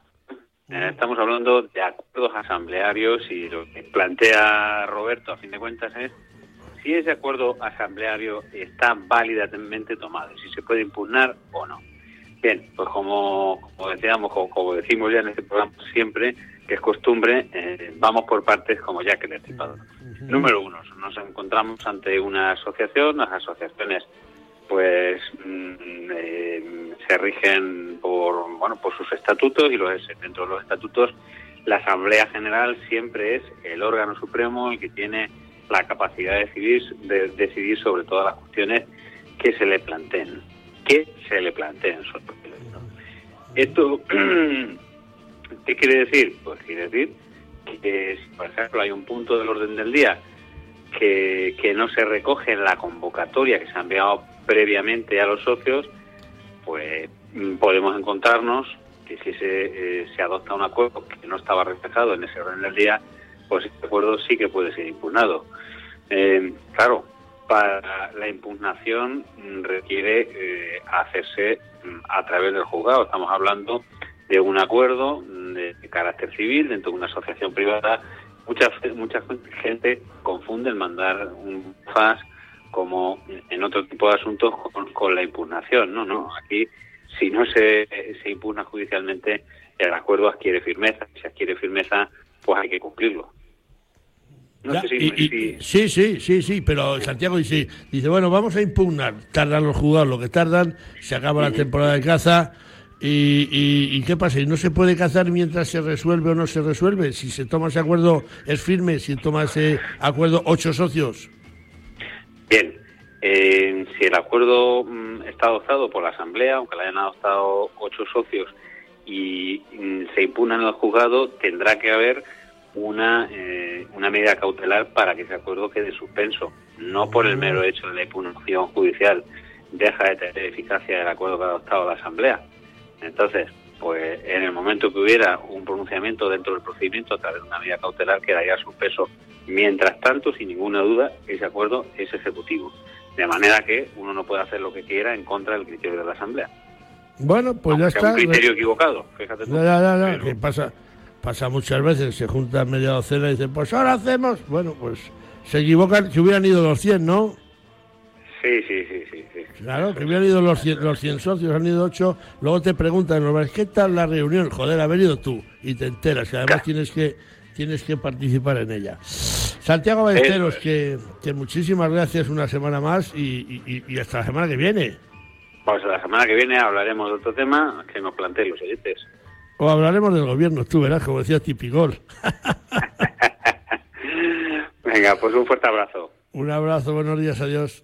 Eh, estamos hablando de acuerdos asamblearios y lo que plantea Roberto, a fin de cuentas, es si ese acuerdo asambleario está válidamente tomado, si se puede impugnar o no. Bien, pues como, como decíamos, como, como decimos ya en este programa siempre, que es costumbre, eh, vamos por partes como ya que el. Número uno, nos encontramos ante una asociación, las asociaciones pues mm, eh, se rigen por bueno por sus estatutos y los, dentro de los estatutos la Asamblea General siempre es el órgano supremo el que tiene la capacidad de decidir, de decidir sobre todas las cuestiones que se le planteen, que se le planteen. Esto, ¿qué quiere decir? Pues quiere decir que, si, por ejemplo, hay un punto del orden del día que, que no se recoge en la convocatoria que se ha enviado previamente a los socios, pues mm, podemos encontrarnos que si se, eh, se adopta un acuerdo que no estaba reflejado en ese orden del día, pues ese acuerdo sí que puede ser impugnado. Eh, claro, para la impugnación mm, requiere eh, hacerse mm, a través del juzgado. Estamos hablando de un acuerdo de, de carácter civil dentro de una asociación privada. Mucha, mucha gente confunde el mandar un FAS como en otro tipo de asuntos con, con la impugnación. No, no. Aquí, si no se, se impugna judicialmente, el acuerdo adquiere firmeza. Si adquiere firmeza, pues hay que cumplirlo. No Ya, sé si- y- y- si- sí, sí, sí, sí, pero Santiago dice, dice, bueno, vamos a impugnar. Tardan los jugadores lo que tardan, se acaba la temporada de caza. Y, y- y qué pasa? ¿Y no se puede cazar mientras se resuelve o no se resuelve? Si se toma ese acuerdo, es firme. Si toma ese acuerdo, ocho socios. Bien, eh, si el acuerdo mm, está adoptado por la Asamblea, aunque lo hayan adoptado ocho socios, y mm, se impugna en el juzgado, tendrá que haber una, eh, una medida cautelar para que ese acuerdo quede suspenso, no por el mero hecho de la impugnación judicial deja de tener eficacia el acuerdo que ha adoptado la Asamblea. Entonces, pues en el momento que hubiera un pronunciamiento dentro del procedimiento a través de una medida cautelar quedaría suspenso. Mientras tanto, sin ninguna duda, ese acuerdo es ejecutivo. De manera que uno no puede hacer lo que quiera en contra del criterio de la Asamblea. Bueno, pues ya Aunque está. un criterio equivocado, fíjate tú. Ya, ya, Pero- que pasa, pasa muchas veces, se juntan media docena y dicen, pues ahora hacemos. Bueno, pues se equivocan, que hubieran ido los 100, ¿no? Sí, sí, sí, sí. sí. Claro, que hubieran ido los 100, los 100 socios, han ido 8, luego te preguntan, ¿qué tal la reunión? Joder, ha venido tú y te enteras, que además tienes que tienes que participar en ella. Santiago Ballesteros, que, que muchísimas gracias una semana más y, y- y hasta la semana que viene. Pues la semana que viene hablaremos de otro tema que nos planteen los oyentes. O hablaremos del gobierno, tú verás, como decía Tipigol. Venga, pues un fuerte abrazo. Un abrazo, buenos días, adiós.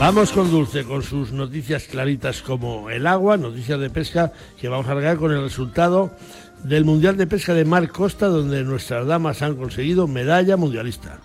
Vamos con Dulce, con sus noticias claritas como el agua, noticias de pesca, que vamos a largar con el resultado del Mundial de Pesca de Mar Costa, donde nuestras damas han conseguido medalla mundialista.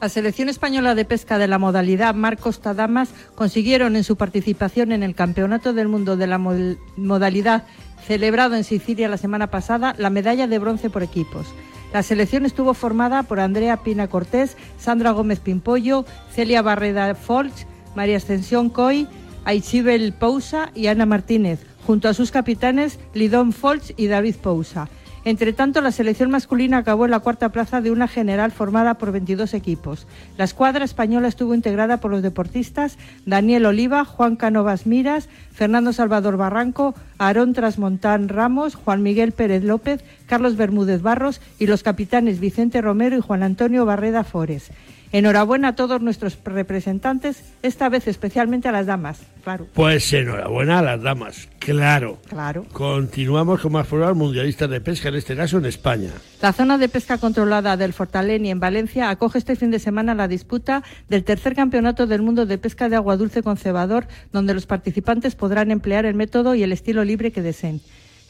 La selección española de pesca de la modalidad Mar Costa Damas consiguieron en su participación en el Campeonato del Mundo de la mod- modalidad celebrado en Sicilia la semana pasada la medalla de bronce por equipos. La selección estuvo formada por Andrea Pina Cortés, Sandra Gómez Pimpollo, Celia Barreda Folch, María Ascensión Coy, Aichibel Pousa y Ana Martínez, junto a sus capitanes Lidón Folch y David Pousa. Entre tanto, la selección masculina acabó en la cuarta plaza de una general formada por 22 equipos. La escuadra española estuvo integrada por los deportistas Daniel Oliva, Juan Canovas Miras, Fernando Salvador Barranco, Aarón Trasmontán Ramos, Juan Miguel Pérez López, Carlos Bermúdez Barros y los capitanes Vicente Romero y Juan Antonio Barreda Fores. Enhorabuena a todos nuestros representantes, esta vez especialmente a las damas, claro. Pues enhorabuena a las damas, claro. Claro. Continuamos con más pruebas mundialistas de pesca, en este caso en España. La zona de pesca controlada del Fortaleni en Valencia acoge este fin de semana la disputa del tercer campeonato del mundo de pesca de agua dulce con cebador, donde los participantes podrán emplear el método y el estilo libre que deseen.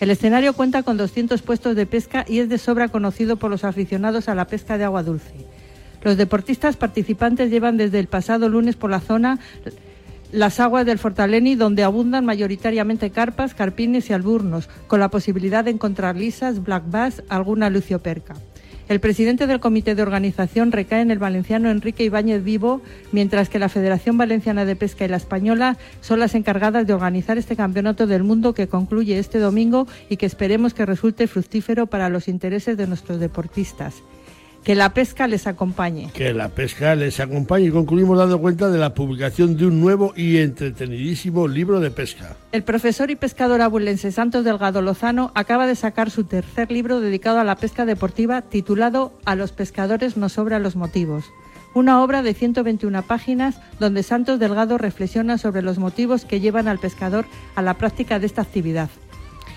El escenario cuenta con 200 puestos de pesca y es de sobra conocido por los aficionados a la pesca de agua dulce. Los deportistas participantes llevan desde el pasado lunes por la zona las aguas del Fortaleni, donde abundan mayoritariamente carpas, carpines y alburnos, con la posibilidad de encontrar lisas, black bass, alguna lucioperca. El presidente del comité de organización recae en el valenciano Enrique Ibáñez Vivo, mientras que la Federación Valenciana de Pesca y la Española son las encargadas de organizar este campeonato del mundo que concluye este domingo y que esperemos que resulte fructífero para los intereses de nuestros deportistas. Que la pesca les acompañe. Que la pesca les acompañe y concluimos dando cuenta de la publicación de un nuevo y entretenidísimo libro de pesca. El profesor y pescador abulense Santos Delgado Lozano acaba de sacar su tercer libro dedicado a la pesca deportiva titulado A los pescadores nos sobran los motivos. Una obra de 121 páginas donde Santos Delgado reflexiona sobre los motivos que llevan al pescador a la práctica de esta actividad.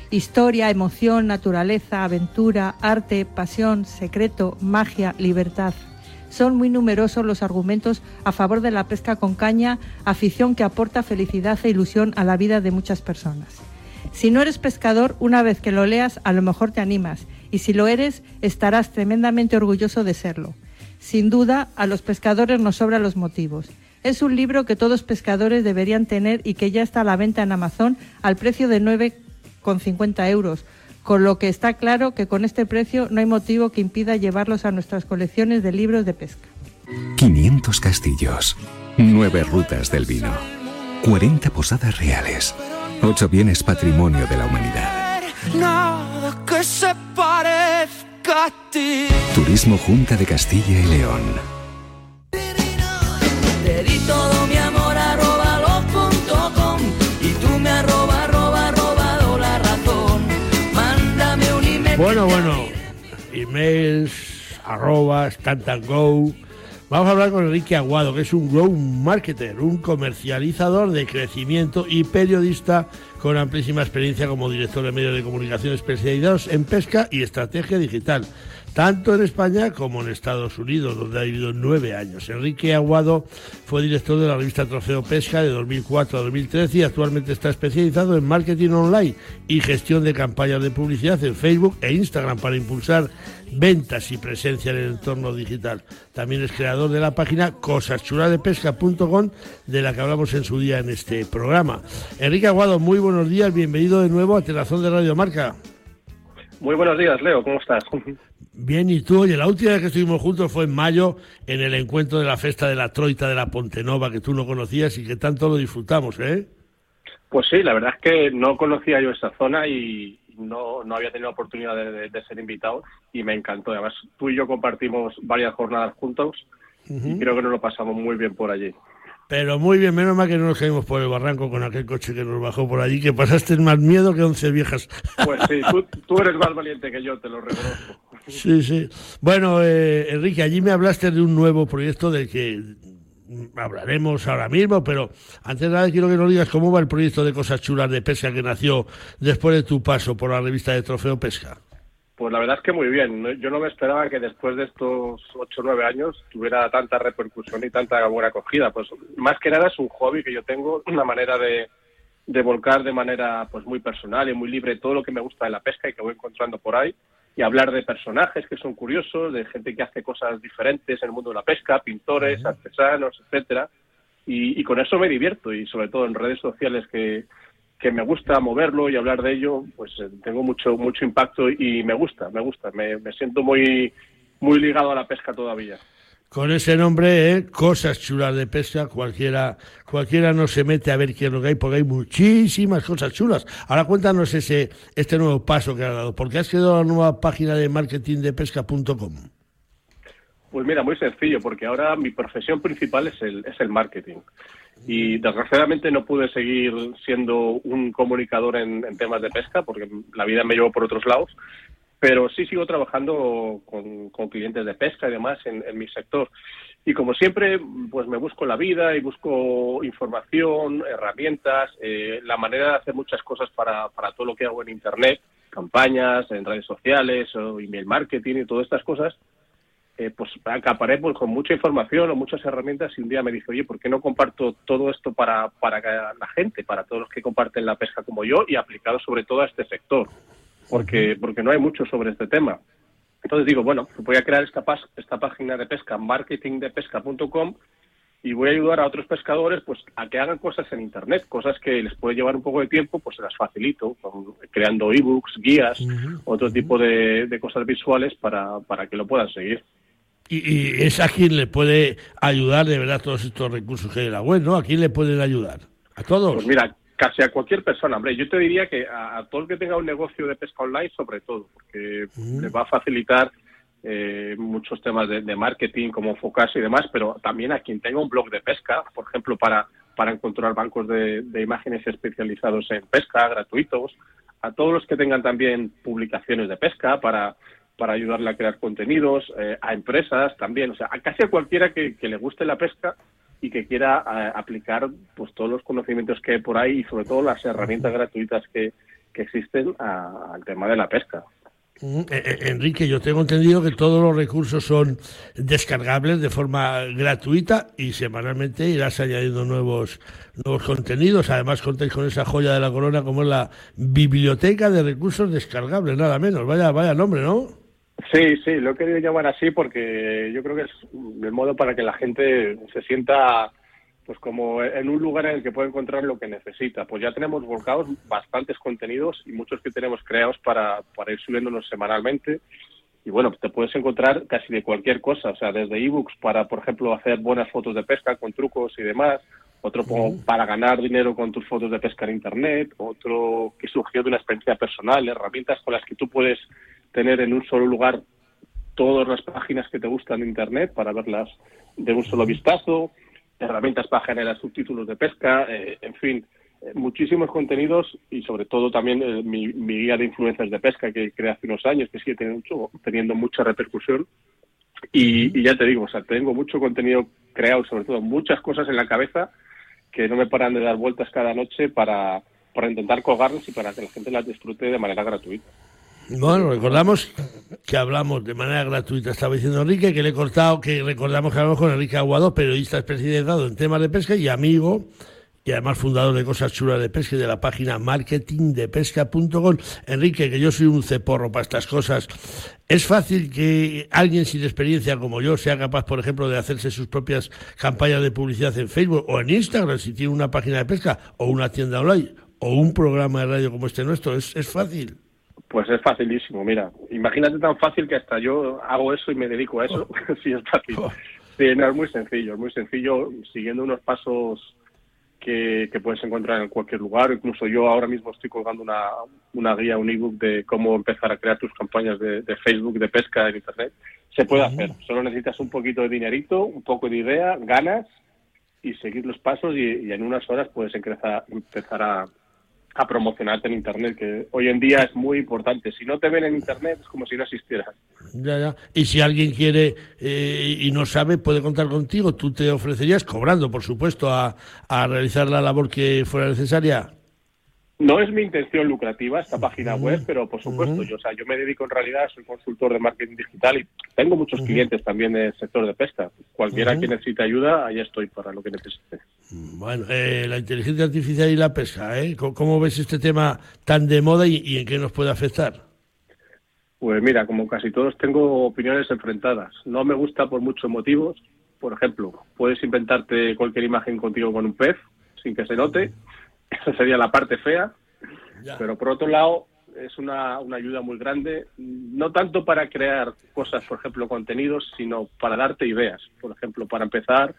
Historia, emoción, naturaleza, aventura, arte, pasión, secreto, magia, libertad. Son muy numerosos los argumentos a favor de la pesca con caña, afición que aporta felicidad e ilusión a la vida de muchas personas. Si no eres pescador, una vez que lo leas, a lo mejor te animas, y si lo eres, estarás tremendamente orgulloso de serlo. Sin duda, a los pescadores nos sobran los motivos. Es un libro que todos pescadores deberían tener y que ya está a la venta en Amazon al precio de 9,50 euros, con lo que está claro que con este precio no hay motivo que impida llevarlos a nuestras colecciones de libros de pesca. 500 castillos, 9 rutas del vino, 40 posadas reales, 8 bienes patrimonio de la humanidad. Nada que se parezca a ti. Turismo Junta de Castilla y León. Bueno, bueno, emails, arroba, stand and go. Vamos a hablar con Enrique Aguado, que es un grow marketer, un comercializador de crecimiento y periodista con amplísima experiencia como director de medios de comunicación especializados en pesca y estrategia digital, tanto en España como en Estados Unidos, donde ha vivido nueve años. Enrique Aguado fue director de la revista Trofeo Pesca de 2004 a 2013 y actualmente está especializado en marketing online y gestión de campañas de publicidad en Facebook e Instagram para impulsar ventas y presencia en el entorno digital. También es creador de la página cosaschuladepesca.com de la que hablamos en su día en este programa. Enrique Aguado, muy buenos días, bienvenido de nuevo a Telazón de Radio Marca. Muy buenos días, Leo, ¿cómo estás? Bien, y tú, oye, la última vez que estuvimos juntos fue en mayo en el encuentro de la festa de la Troita de la Pontenova, que tú no conocías y que tanto lo disfrutamos, ¿eh? Pues sí, la verdad es que no conocía yo esta zona y no, no había tenido oportunidad de, de- de ser invitado y me encantó. Además, tú y yo compartimos varias jornadas juntos y creo que nos lo pasamos muy bien por allí. Pero muy bien, menos mal que no nos caímos por el barranco con aquel coche que nos bajó por allí, que pasaste más miedo que once viejas. Pues sí, tú, tú eres más valiente que yo, te lo reconozco. Sí, sí. Bueno, eh, Enrique, allí me hablaste de un nuevo proyecto del que hablaremos ahora mismo, pero antes de nada quiero que nos digas cómo va el proyecto de Cosas Chulas de Pesca que nació después de tu paso por la revista de Trofeo Pesca. Pues la verdad es que muy bien. Yo no me esperaba que después de estos ocho o nueve años tuviera tanta repercusión y tanta buena acogida. Pues más que nada es un hobby que yo tengo, una manera de, de volcar de manera pues muy personal y muy libre todo lo que me gusta de la pesca y que voy encontrando por ahí y hablar de personajes que son curiosos, de gente que hace cosas diferentes en el mundo de la pesca, pintores, artesanos, etcétera. Y, y con eso me divierto y sobre todo en redes sociales que, que me gusta moverlo y hablar de ello, pues eh, tengo mucho mucho impacto y me gusta, me gusta, me, me siento muy muy ligado a la pesca todavía. Con ese nombre, ¿eh? Cosas Chulas de Pesca, cualquiera, cualquiera no se mete a ver qué es lo que hay, porque hay muchísimas cosas chulas. Ahora cuéntanos ese, este nuevo paso que has dado, porque has creado la nueva página de marketing de. Pues mira, muy sencillo, porque ahora mi profesión principal es el, es el marketing. Y desgraciadamente no pude seguir siendo un comunicador en, en temas de pesca, porque la vida me llevó por otros lados, pero sí sigo trabajando con, clientes de pesca y demás en, mi sector. Y como siempre, pues me busco la vida y busco información, herramientas, eh, la manera de hacer muchas cosas para, para todo lo que hago en Internet, campañas, en redes sociales, o email marketing y todas estas cosas eh, pues acaparé pues, con mucha información o muchas herramientas y un día me dije, oye, ¿por qué no comparto todo esto para, para la gente, para todos los que comparten la pesca como yo y aplicado sobre todo a este sector? Porque, porque no hay mucho sobre este tema. Entonces digo, bueno, voy a crear esta, esta página de pesca, marketingdepesca.com, y voy a ayudar a otros pescadores pues a que hagan cosas en internet, cosas que les puede llevar un poco de tiempo, pues se las facilito, con- creando ebooks, guías, otro tipo de, de cosas visuales para, para que lo puedan seguir. Y, y es a quien le puede ayudar de verdad todos estos recursos que hay en la web, ¿no? ¿A quién le pueden ayudar? ¿A todos? Pues mira, casi a cualquier persona, hombre, yo te diría que a, a todo el que tenga un negocio de pesca online, sobre todo, porque le va a facilitar eh, muchos temas de, de marketing, cómo enfocarse y demás, pero también a quien tenga un blog de pesca, por ejemplo, para, para encontrar bancos de, de imágenes especializados en pesca, gratuitos, a todos los que tengan también publicaciones de pesca para, para ayudarle a crear contenidos, eh, a empresas también, o sea, a casi a cualquiera que, que le guste la pesca y que quiera eh, aplicar pues todos los conocimientos que hay por ahí y sobre todo las herramientas gratuitas que, que existen a- al tema de la pesca. Eh, eh, Enrique, yo tengo entendido que todos los recursos son descargables de forma gratuita y semanalmente irás añadiendo nuevos nuevos contenidos. Además, contáis con esa joya de la corona como es la biblioteca de recursos descargables, nada menos. Vaya, vaya nombre, ¿no? Sí, sí, lo he querido llamar así porque yo creo que es el modo para que la gente se sienta pues como en un lugar en el que puede encontrar lo que necesita. Pues ya tenemos volcados bastantes contenidos y muchos que tenemos creados para, para ir subiéndonos semanalmente. Y bueno, te puedes encontrar casi de cualquier cosa, o sea, desde ebooks para, por ejemplo, hacer buenas fotos de pesca con trucos y demás, otro po- para ganar dinero con tus fotos de pesca en Internet, otro que surgió de una experiencia personal, herramientas con las que tú puedes tener en un solo lugar todas las páginas que te gustan de Internet para verlas de un solo vistazo, herramientas para generar subtítulos de pesca, eh, en fin, eh, muchísimos contenidos y sobre todo también eh, mi, guía de influencias de pesca que creé hace unos años, que sigue teniendo, teniendo mucha repercusión. Y, y ya te digo, o sea, tengo mucho contenido creado, sobre todo muchas cosas en la cabeza que no me paran de dar vueltas cada noche para, para intentar colgarlas y para que la gente las disfrute de manera gratuita. Bueno, recordamos que hablamos de manera gratuita, estaba diciendo Enrique, que le he cortado, que recordamos que hablamos con Enrique Aguado, periodista especializado en temas de pesca y amigo, y además fundador de Cosas Chulas de Pesca y de la página marketingdepesca.com. Enrique, que yo soy un ceporro para estas cosas, ¿es fácil que alguien sin experiencia como yo sea capaz, por ejemplo, de hacerse sus propias campañas de publicidad en Facebook o en Instagram si tiene una página de pesca o una tienda online o un programa de radio como este nuestro? ¿Es, es fácil? Pues es facilísimo, mira. Imagínate tan fácil que hasta yo hago eso y me dedico a eso. sí, es fácil. Sí, no, es muy sencillo, es muy sencillo, siguiendo unos pasos que, que puedes encontrar en cualquier lugar. Incluso yo ahora mismo estoy colgando una, una guía, un ebook de cómo empezar a crear tus campañas de, de Facebook, de pesca en Internet. Se puede hacer, solo necesitas un poquito de dinerito, un poco de idea, ganas y seguir los pasos y, y en unas horas puedes empezar, empezar a, a promocionarte en Internet, que hoy en día es muy importante. Si no te ven en Internet es como si no existieras. Ya, ya. Y si alguien quiere eh, y no sabe, puede contar contigo. Tú te ofrecerías, cobrando, por supuesto, a, a realizar la labor que fuera necesaria. No es mi intención lucrativa esta página web, pero por supuesto, yo, o sea, yo me dedico en realidad, soy consultor de marketing digital y tengo muchos clientes también del sector de pesca. Cualquiera que necesite ayuda, ahí estoy para lo que necesite. Bueno, eh, la inteligencia artificial y la pesca, ¿eh? ¿Cómo, cómo ves este tema tan de moda y, y en qué nos puede afectar? Pues mira, como casi todos tengo opiniones enfrentadas. No me gusta por muchos motivos. Por ejemplo, puedes inventarte cualquier imagen contigo con un pez sin que se note. Esa sería la parte fea. Pero por otro lado, es una, una ayuda muy grande, no tanto para crear cosas, por ejemplo, contenidos, sino para darte ideas. Por ejemplo, para empezar,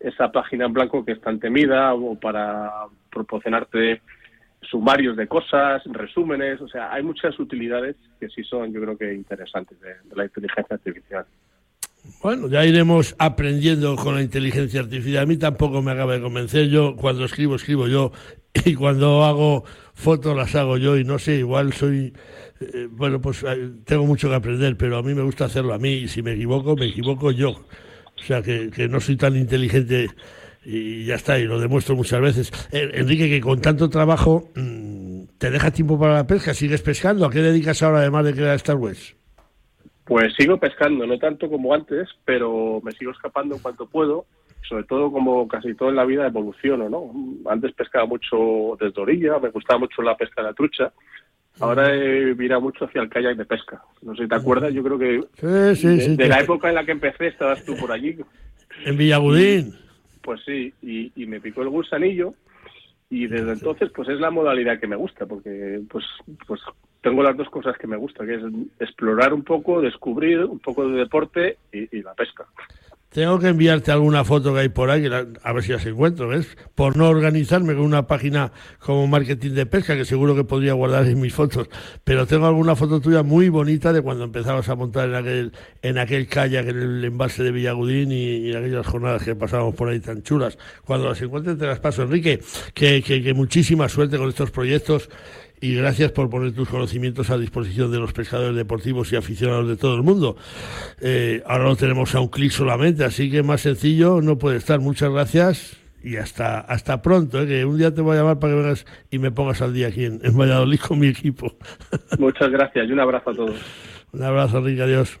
esa página en blanco que es tan temida o para proporcionarte sumarios de cosas, resúmenes, o sea, hay muchas utilidades que sí son, yo creo que interesantes de, de la inteligencia artificial. Bueno, ya iremos aprendiendo con la inteligencia artificial. A mí tampoco me acaba de convencer. Yo cuando escribo, escribo yo. Y cuando hago fotos, las hago yo. Y no sé, igual soy... eh, bueno, pues eh, tengo mucho que aprender, pero a mí me gusta hacerlo a mí. Y si me equivoco, me equivoco yo. O sea, que, que no soy tan inteligente y ya está, y lo demuestro muchas veces. Eh, Enrique, que con tanto trabajo, mm, ¿te deja tiempo para la pesca? ¿Sigues pescando? ¿A qué dedicas ahora además de crear Star Wars? Pues sigo pescando, no tanto como antes, pero me sigo escapando en cuanto puedo. Sobre todo, como casi todo en la vida, evoluciono, ¿no? Antes pescaba mucho desde orilla, me gustaba mucho la pesca de la trucha. Ahora he virado mucho hacia el kayak de pesca. No sé si te acuerdas, yo creo que Sí, sí, de, sí. de la época en la que empecé estabas tú por allí. En Villagudín. Pues sí, y, y me picó el gusanillo y desde entonces pues es la modalidad que me gusta porque pues pues tengo las dos cosas que me gustan que es explorar un poco descubrir un poco de deporte y, y la pesca Tengo que enviarte alguna foto que hay por ahí, a ver si las encuentro, ¿ves? Por no organizarme con una página como Marketing de Pesca, que seguro que podría guardar en mis fotos. Pero tengo alguna foto tuya muy bonita de cuando empezabas a montar en aquel, en aquel kayak, en el embalse de Villagudín y, en aquellas jornadas que pasábamos por ahí tan chulas. Cuando las encuentres te las paso, Enrique. Que, que, que muchísima suerte con estos proyectos y gracias por poner tus conocimientos a disposición de los pescadores deportivos y aficionados de todo el mundo. Eh, ahora lo tenemos a un clic solamente, así que más sencillo no puede estar. Muchas gracias y hasta hasta pronto, ¿eh? que un día te voy a llamar para que vengas y me pongas al día aquí en, en Valladolid con mi equipo. Muchas gracias y un abrazo a todos. un abrazo, Enrique, adiós.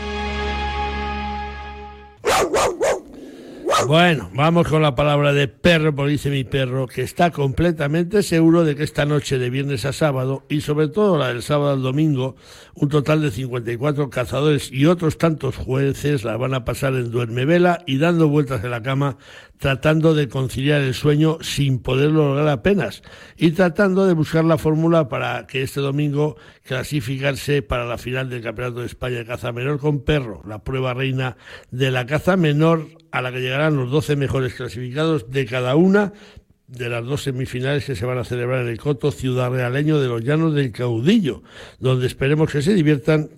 Bueno, vamos con la palabra de perro, porque dice mi perro, que está completamente seguro de que esta noche de viernes a sábado, y sobre todo la del sábado al domingo, un total de 54 cazadores y otros tantos jueces la van a pasar en duermevela y dando vueltas en la cama, tratando de conciliar el sueño sin poderlo lograr apenas, y tratando de buscar la fórmula para que este domingo clasificarse para la final del Campeonato de España de Caza Menor con Perro, la prueba reina de la caza menor a la que llegarán los 12 mejores clasificados de cada una de las dos semifinales que se van a celebrar en el Coto Ciudad Realeño de los Llanos del Caudillo, donde esperemos que se diviertan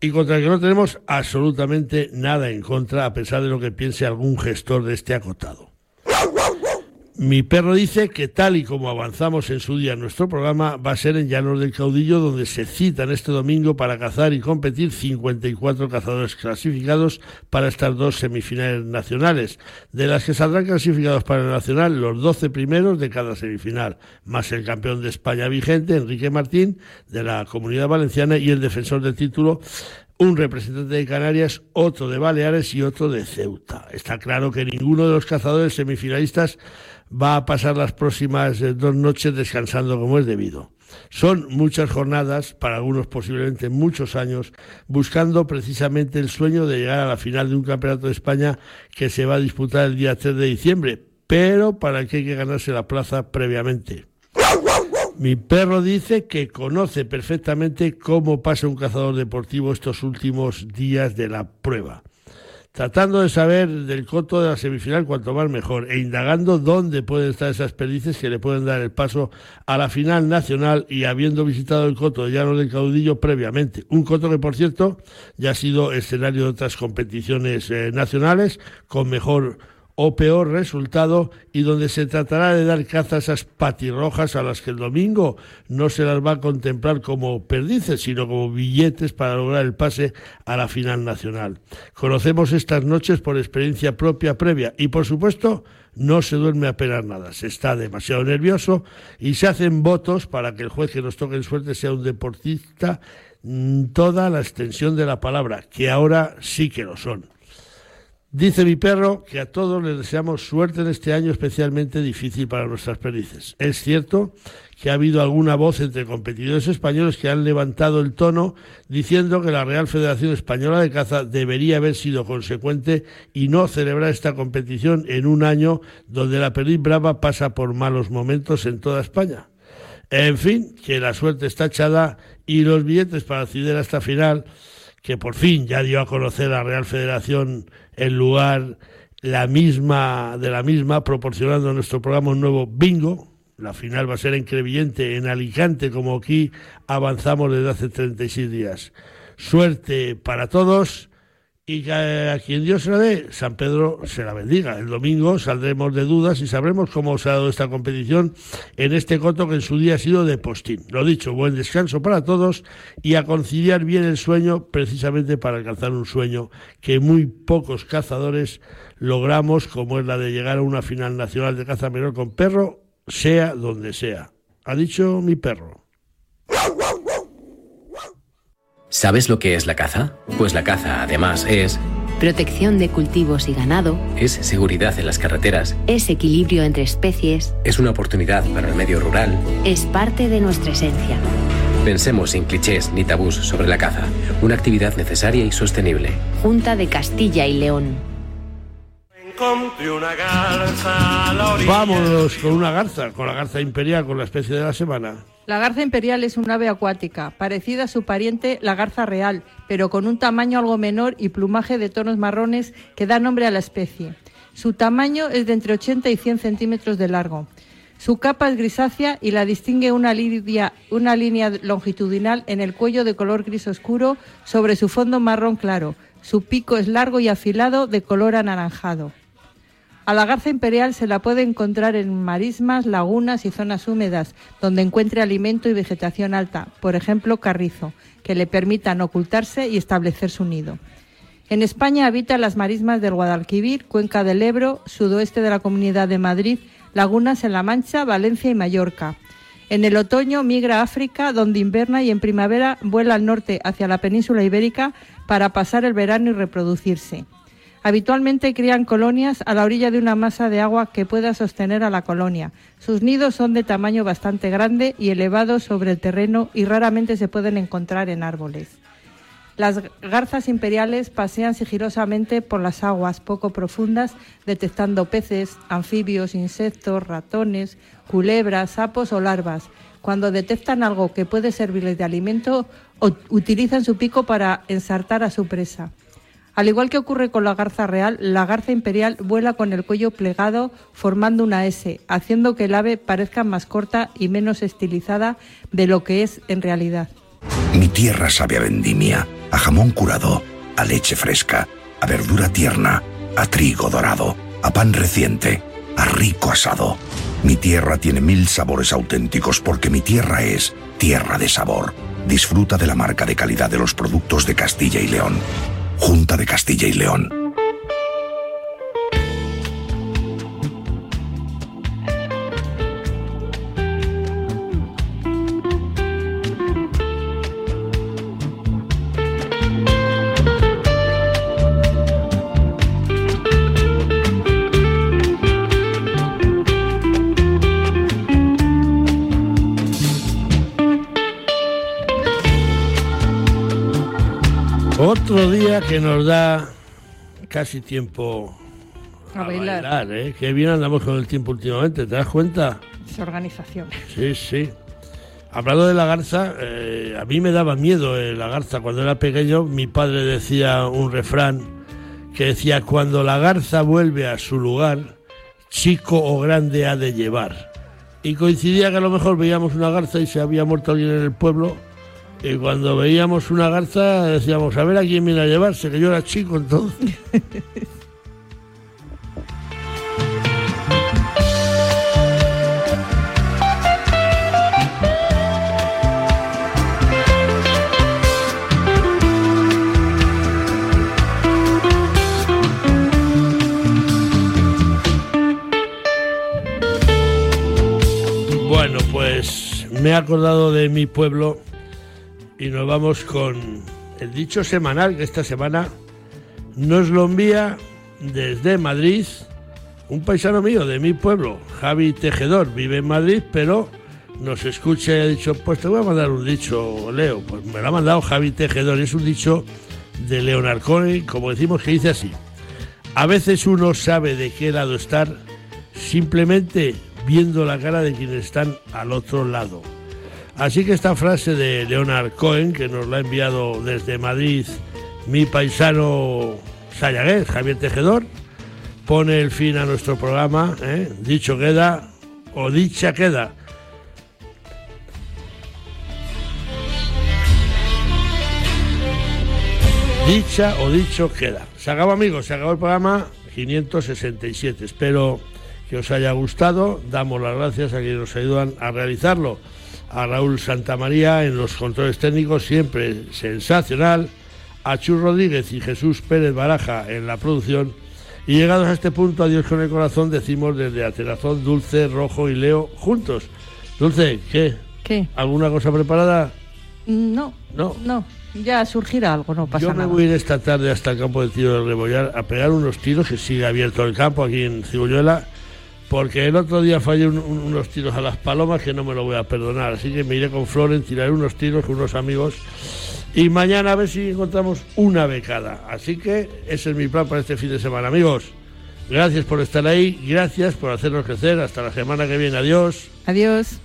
y contra el que no tenemos absolutamente nada en contra, a pesar de lo que piense algún gestor de este acotado. Mi perro dice que tal y como avanzamos en su día nuestro programa, va a ser en Llanos del Caudillo donde se citan este domingo para cazar y competir 54 cazadores clasificados para estas dos semifinales nacionales, de las que saldrán clasificados para el nacional los 12 primeros de cada semifinal, más el campeón de España vigente, Enrique Martín, de la Comunidad Valenciana, y el defensor del título, un representante de Canarias, otro de Baleares y otro de Ceuta. Está claro que ninguno de los cazadores semifinalistas va a pasar las próximas eh, dos noches descansando como es debido. Son muchas jornadas, para algunos posiblemente muchos años, buscando precisamente el sueño de llegar a la final de un campeonato de España que se va a disputar el día 3 de diciembre, pero para que hay que ganarse la plaza previamente. Mi perro dice que conoce perfectamente cómo pasa un cazador deportivo estos últimos días de la prueba tratando de saber del coto de la semifinal cuanto más mejor e indagando dónde pueden estar esas perdices que le pueden dar el paso a la final nacional y habiendo visitado el coto de Llano del Caudillo previamente. Un coto que, por cierto, ya ha sido escenario de otras competiciones eh, nacionales con mejor o peor resultado y donde se tratará de dar caza a esas patirrojas a las que el domingo no se las va a contemplar como perdices, sino como billetes para lograr el pase a la final nacional. Conocemos estas noches por experiencia propia previa y, por supuesto, no se duerme apenas nada, se está demasiado nervioso y se hacen votos para que el juez que nos toque en suerte sea un deportista mm, toda la extensión de la palabra, que ahora sí que lo son. Dice mi perro que a todos les deseamos suerte en este año especialmente difícil para nuestras perdices. Es cierto que ha habido alguna voz entre competidores españoles que han levantado el tono diciendo que la Real Federación Española de Caza debería haber sido consecuente y no celebrar esta competición en un año donde la perdiz brava pasa por malos momentos en toda España. En fin, que la suerte está echada y los billetes para acceder a esta final que por fin ya dio a conocer la Real Federación el lugar la misma de la misma proporcionando a nuestro programa un nuevo bingo. La final va a ser en Crevillente, en Alicante, como aquí avanzamos desde hace 36 días. Suerte para todos y que a quien Dios se la dé, San Pedro se la bendiga. El domingo saldremos de dudas y sabremos cómo se ha dado esta competición en este coto que en su día ha sido de postín. Lo dicho, buen descanso para todos y a conciliar bien el sueño precisamente para alcanzar un sueño que muy pocos cazadores logramos, como es la de llegar a una final nacional de caza menor con perro, sea donde sea. Ha dicho mi perro. ¿Sabes lo que es la caza? Pues la caza, además, es protección de cultivos y ganado, es seguridad en las carreteras, es equilibrio entre especies, es una oportunidad para el medio rural. es parte de nuestra esencia. Pensemos sin clichés ni tabús sobre la caza, una actividad necesaria y sostenible. Junta de Castilla y León. Vámonos con una garza, con la garza imperial, con la especie de la semana. La garza imperial es un ave acuática, parecida a su pariente la garza real, pero con un tamaño algo menor y plumaje de tonos marrones que da nombre a la especie. Su tamaño es de entre 80 y 100 centímetros de largo. Su capa es grisácea y la distingue una una línea longitudinal en el cuello de color gris oscuro sobre su fondo marrón claro. Su pico es largo y afilado de color anaranjado. A la garza imperial se la puede encontrar en marismas, lagunas y zonas húmedas, donde encuentre alimento y vegetación alta, por ejemplo carrizo, que le permitan ocultarse y establecer su nido. En España habita las marismas del Guadalquivir, Cuenca del Ebro, sudoeste de la Comunidad de Madrid, lagunas en La Mancha, Valencia y Mallorca. En el otoño migra a África, donde inverna y en primavera vuela al norte hacia la península ibérica para pasar el verano y reproducirse. Habitualmente crían colonias a la orilla de una masa de agua que pueda sostener a la colonia. Sus nidos son de tamaño bastante grande y elevados sobre el terreno y raramente se pueden encontrar en árboles. Las garzas imperiales pasean sigilosamente por las aguas poco profundas, detectando peces, anfibios, insectos, ratones, culebras, sapos o larvas. Cuando detectan algo que puede servirles de alimento, utilizan su pico para ensartar a su presa. Al igual que ocurre con la garza real, la garza imperial vuela con el cuello plegado formando una S, haciendo que el ave parezca más corta y menos estilizada de lo que es en realidad. Mi tierra sabe a vendimia, a jamón curado, a leche fresca, a verdura tierna, a trigo dorado, a pan reciente, a rico asado. Mi tierra tiene mil sabores auténticos porque mi tierra es tierra de sabor. Disfruta de la marca de calidad de los productos de Castilla y León. Junta de Castilla y León. Que nos da casi tiempo A bailar. bailar, ¿eh? Qué bien andamos con el tiempo últimamente, ¿te das cuenta? Desorganización. Sí, sí. Hablando de la garza, eh, a mí me daba miedo eh, la garza. Cuando era pequeño, mi padre decía un refrán que decía, cuando la garza vuelve a su lugar, chico o grande ha de llevar. Y coincidía que a lo mejor veíamos una garza y se había muerto alguien en el pueblo. Y cuando veíamos una garza decíamos, a ver a quién viene a llevarse, que yo era chico entonces. Bueno, pues me he acordado de mi pueblo y nos vamos con el dicho semanal que esta semana nos lo envía desde Madrid un paisano mío de mi pueblo, Javi Tejedor, vive en Madrid, pero nos escucha y ha dicho, pues te voy a mandar un dicho, Leo. Pues me lo ha mandado Javi Tejedor, es un dicho de Leonard Cohen, como decimos, que dice así. A veces uno sabe de qué lado estar simplemente viendo la cara de quienes están al otro lado. Así que esta frase de Leonard Cohen, que nos la ha enviado desde Madrid mi paisano sayagués, Javier Tejedor, pone el fin a nuestro programa. ¿eh? Dicho queda, o dicha queda. Dicha o dicho queda. Se acabó amigos, se acabó el programa 567. Espero que os haya gustado. Damos las gracias a quienes nos ayudan a realizarlo. A Raúl Santamaría en los controles técnicos, siempre sensacional. A Chus Rodríguez y Jesús Pérez Baraja en la producción. Y llegados a este punto, adiós con el corazón, decimos desde Atenazón, Dulce, Rojo y Leo juntos. Dulce, ¿qué? ¿Qué? ¿Alguna cosa preparada? No. No. No. Ya surgirá algo, no pasa Yo me nada. voy a ir esta tarde hasta el campo de tiro de Rebollar a pegar unos tiros que sigue abierto el campo aquí en Cigolluela, porque el otro día fallé un- un- unos tiros a las palomas que no me lo voy a perdonar. Así que me iré con Floren, tiraré unos tiros con unos amigos y mañana a ver si encontramos una becada. Así que ese es mi plan para este fin de semana, amigos. Gracias por estar ahí, gracias por hacernos crecer. Hasta la semana que viene. Adiós. Adiós.